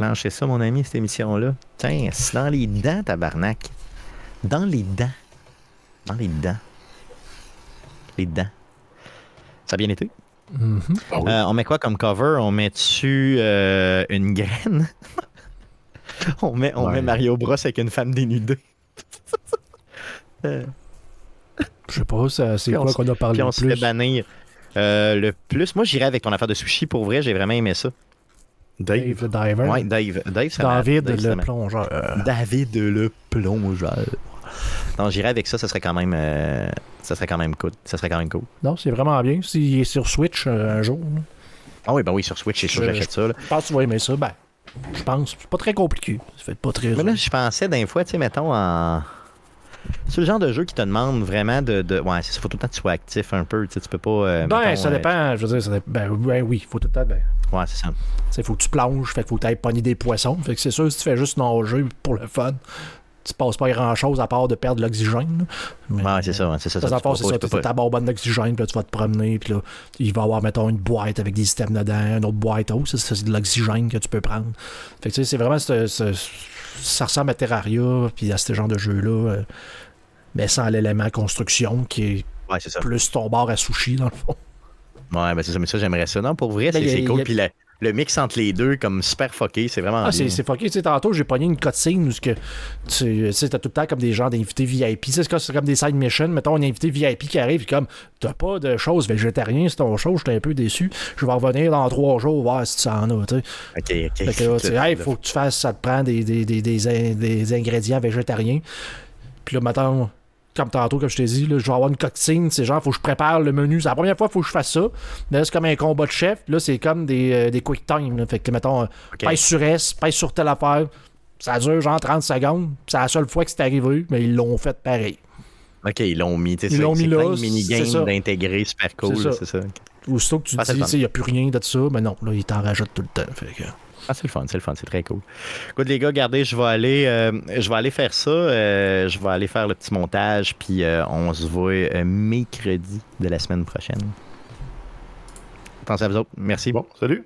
Clencher ça, mon ami, cette émission-là? Tiens, c'est dans les dents, tabarnak. Dans les dents. Dans les dents. Les dents. Ça a bien été? Mhm. Euh, on met quoi comme cover? On met-tu euh, une graine? on met, on Ouais. met Mario Bros avec une femme dénudée. Euh, Je sais pas, ça- c'est quoi qu'on a parlé puis on le se fait plus? bannir. Euh, le plus, moi j'irais avec ton affaire de sushi pour vrai, j'ai vraiment aimé ça. Dave. Dave le Diver. Ouais, Dave. Dave, David Dave, le plongeur. David le plongeur. Non, j'irais avec ça, ça serait quand même euh, ça serait quand même cool. Ça serait quand même cool. Non, c'est vraiment bien. S'il est sur Switch euh, un jour, là, Ah oui, ben oui, sur Switch, c'est sûr, j'achète ça. là. je pense que tu vas aimer ça. Ben, je pense. C'est pas très compliqué. Ça fait pas très. Mais là, je pensais d'un fois, tu sais, mettons en. C'est le genre de jeu qui te demande vraiment de. de... Ouais, ça, faut tout le temps que tu sois actif un peu. Tu sais, tu peux pas. euh, ben, mettons, ça dépend. Je veux dire, ça dépend. Ben, ben oui, faut tout le temps. Ben, Ouais, c'est ça. sais, faut que tu plonges. Fait qu'il faut que tu ailles pogner des poissons. Fait que c'est sûr, si tu fais juste nager pour le fun, tu passes pas grand chose à part de perdre l'oxygène. Ouais, c'est ça, c'est ça. Ça, c'est ça. tu ta bonbonne d'oxygène, puis là, tu vas te promener, puis là, il va y avoir, mettons, une boîte avec des systèmes dedans, une autre boîte. Ça, c'est de l'oxygène que tu peux prendre. Fait que, tu sais, c'est vraiment. ce- ce- ça ressemble à Terraria, puis à ce genre de jeu-là, euh, mais sans l'élément construction, qui est Ouais, c'est ça. plus ton bar à sushi, dans le fond. Ouais, ben c'est ça, mais ça, j'aimerais ça. Non, pour vrai, Ben, c'est cool. a- Puis la- le mix entre les deux, comme super fucké, c'est vraiment. Ah, c'est fucké. Tu sais, tantôt, j'ai pogné une cutscene où que tu sais, t'as tout le temps comme des gens d'invités VIP. Tu sais, c'est comme- des side missions. Mettons un invité VIP qui arrive, puis comme, t'as pas de choses végétariennes, c'est ton chose, j'étais un peu déçu. Je vais revenir dans trois jours voir si tu en as, tu sais. Ok, ok. Fait que là, tu sais, hey, faut que tu fasses, ça te prend des, des, des, des, in- des ingrédients végétariens. Puis là, mettons, comme tantôt, comme je t'ai dit, là, je vais avoir une cutscene, c'est genre, faut que je prépare le menu. C'est la première fois qu'il faut que je fasse ça. Mais là, c'est comme un combat de chef. Là, c'est comme des, euh, des quick time. là. Fait que, mettons, euh, Ok. pèse sur S, pèse sur telle affaire. Ça dure genre 30 secondes. C'est la seule fois que c'est arrivé, mais ils l'ont fait pareil. Ok, ils l'ont mis. Ils l'ont mis là, c'est ça. minigames d'intégrer, super cool. C'est ça. Ok. Aussitôt que tu Ah, te c'est dis, il n'y a plus rien de ça, mais non, là, ils t'en rajoutent tout le temps. Fait que... Ah, c'est le fun, c'est le fun, c'est très cool. Écoute, les gars, regardez, je vais aller, euh, aller faire ça. euh, je vais aller faire le petit montage, puis euh, on se voit mercredi de la semaine prochaine. Pensez à vous autres. Merci. Bon, salut.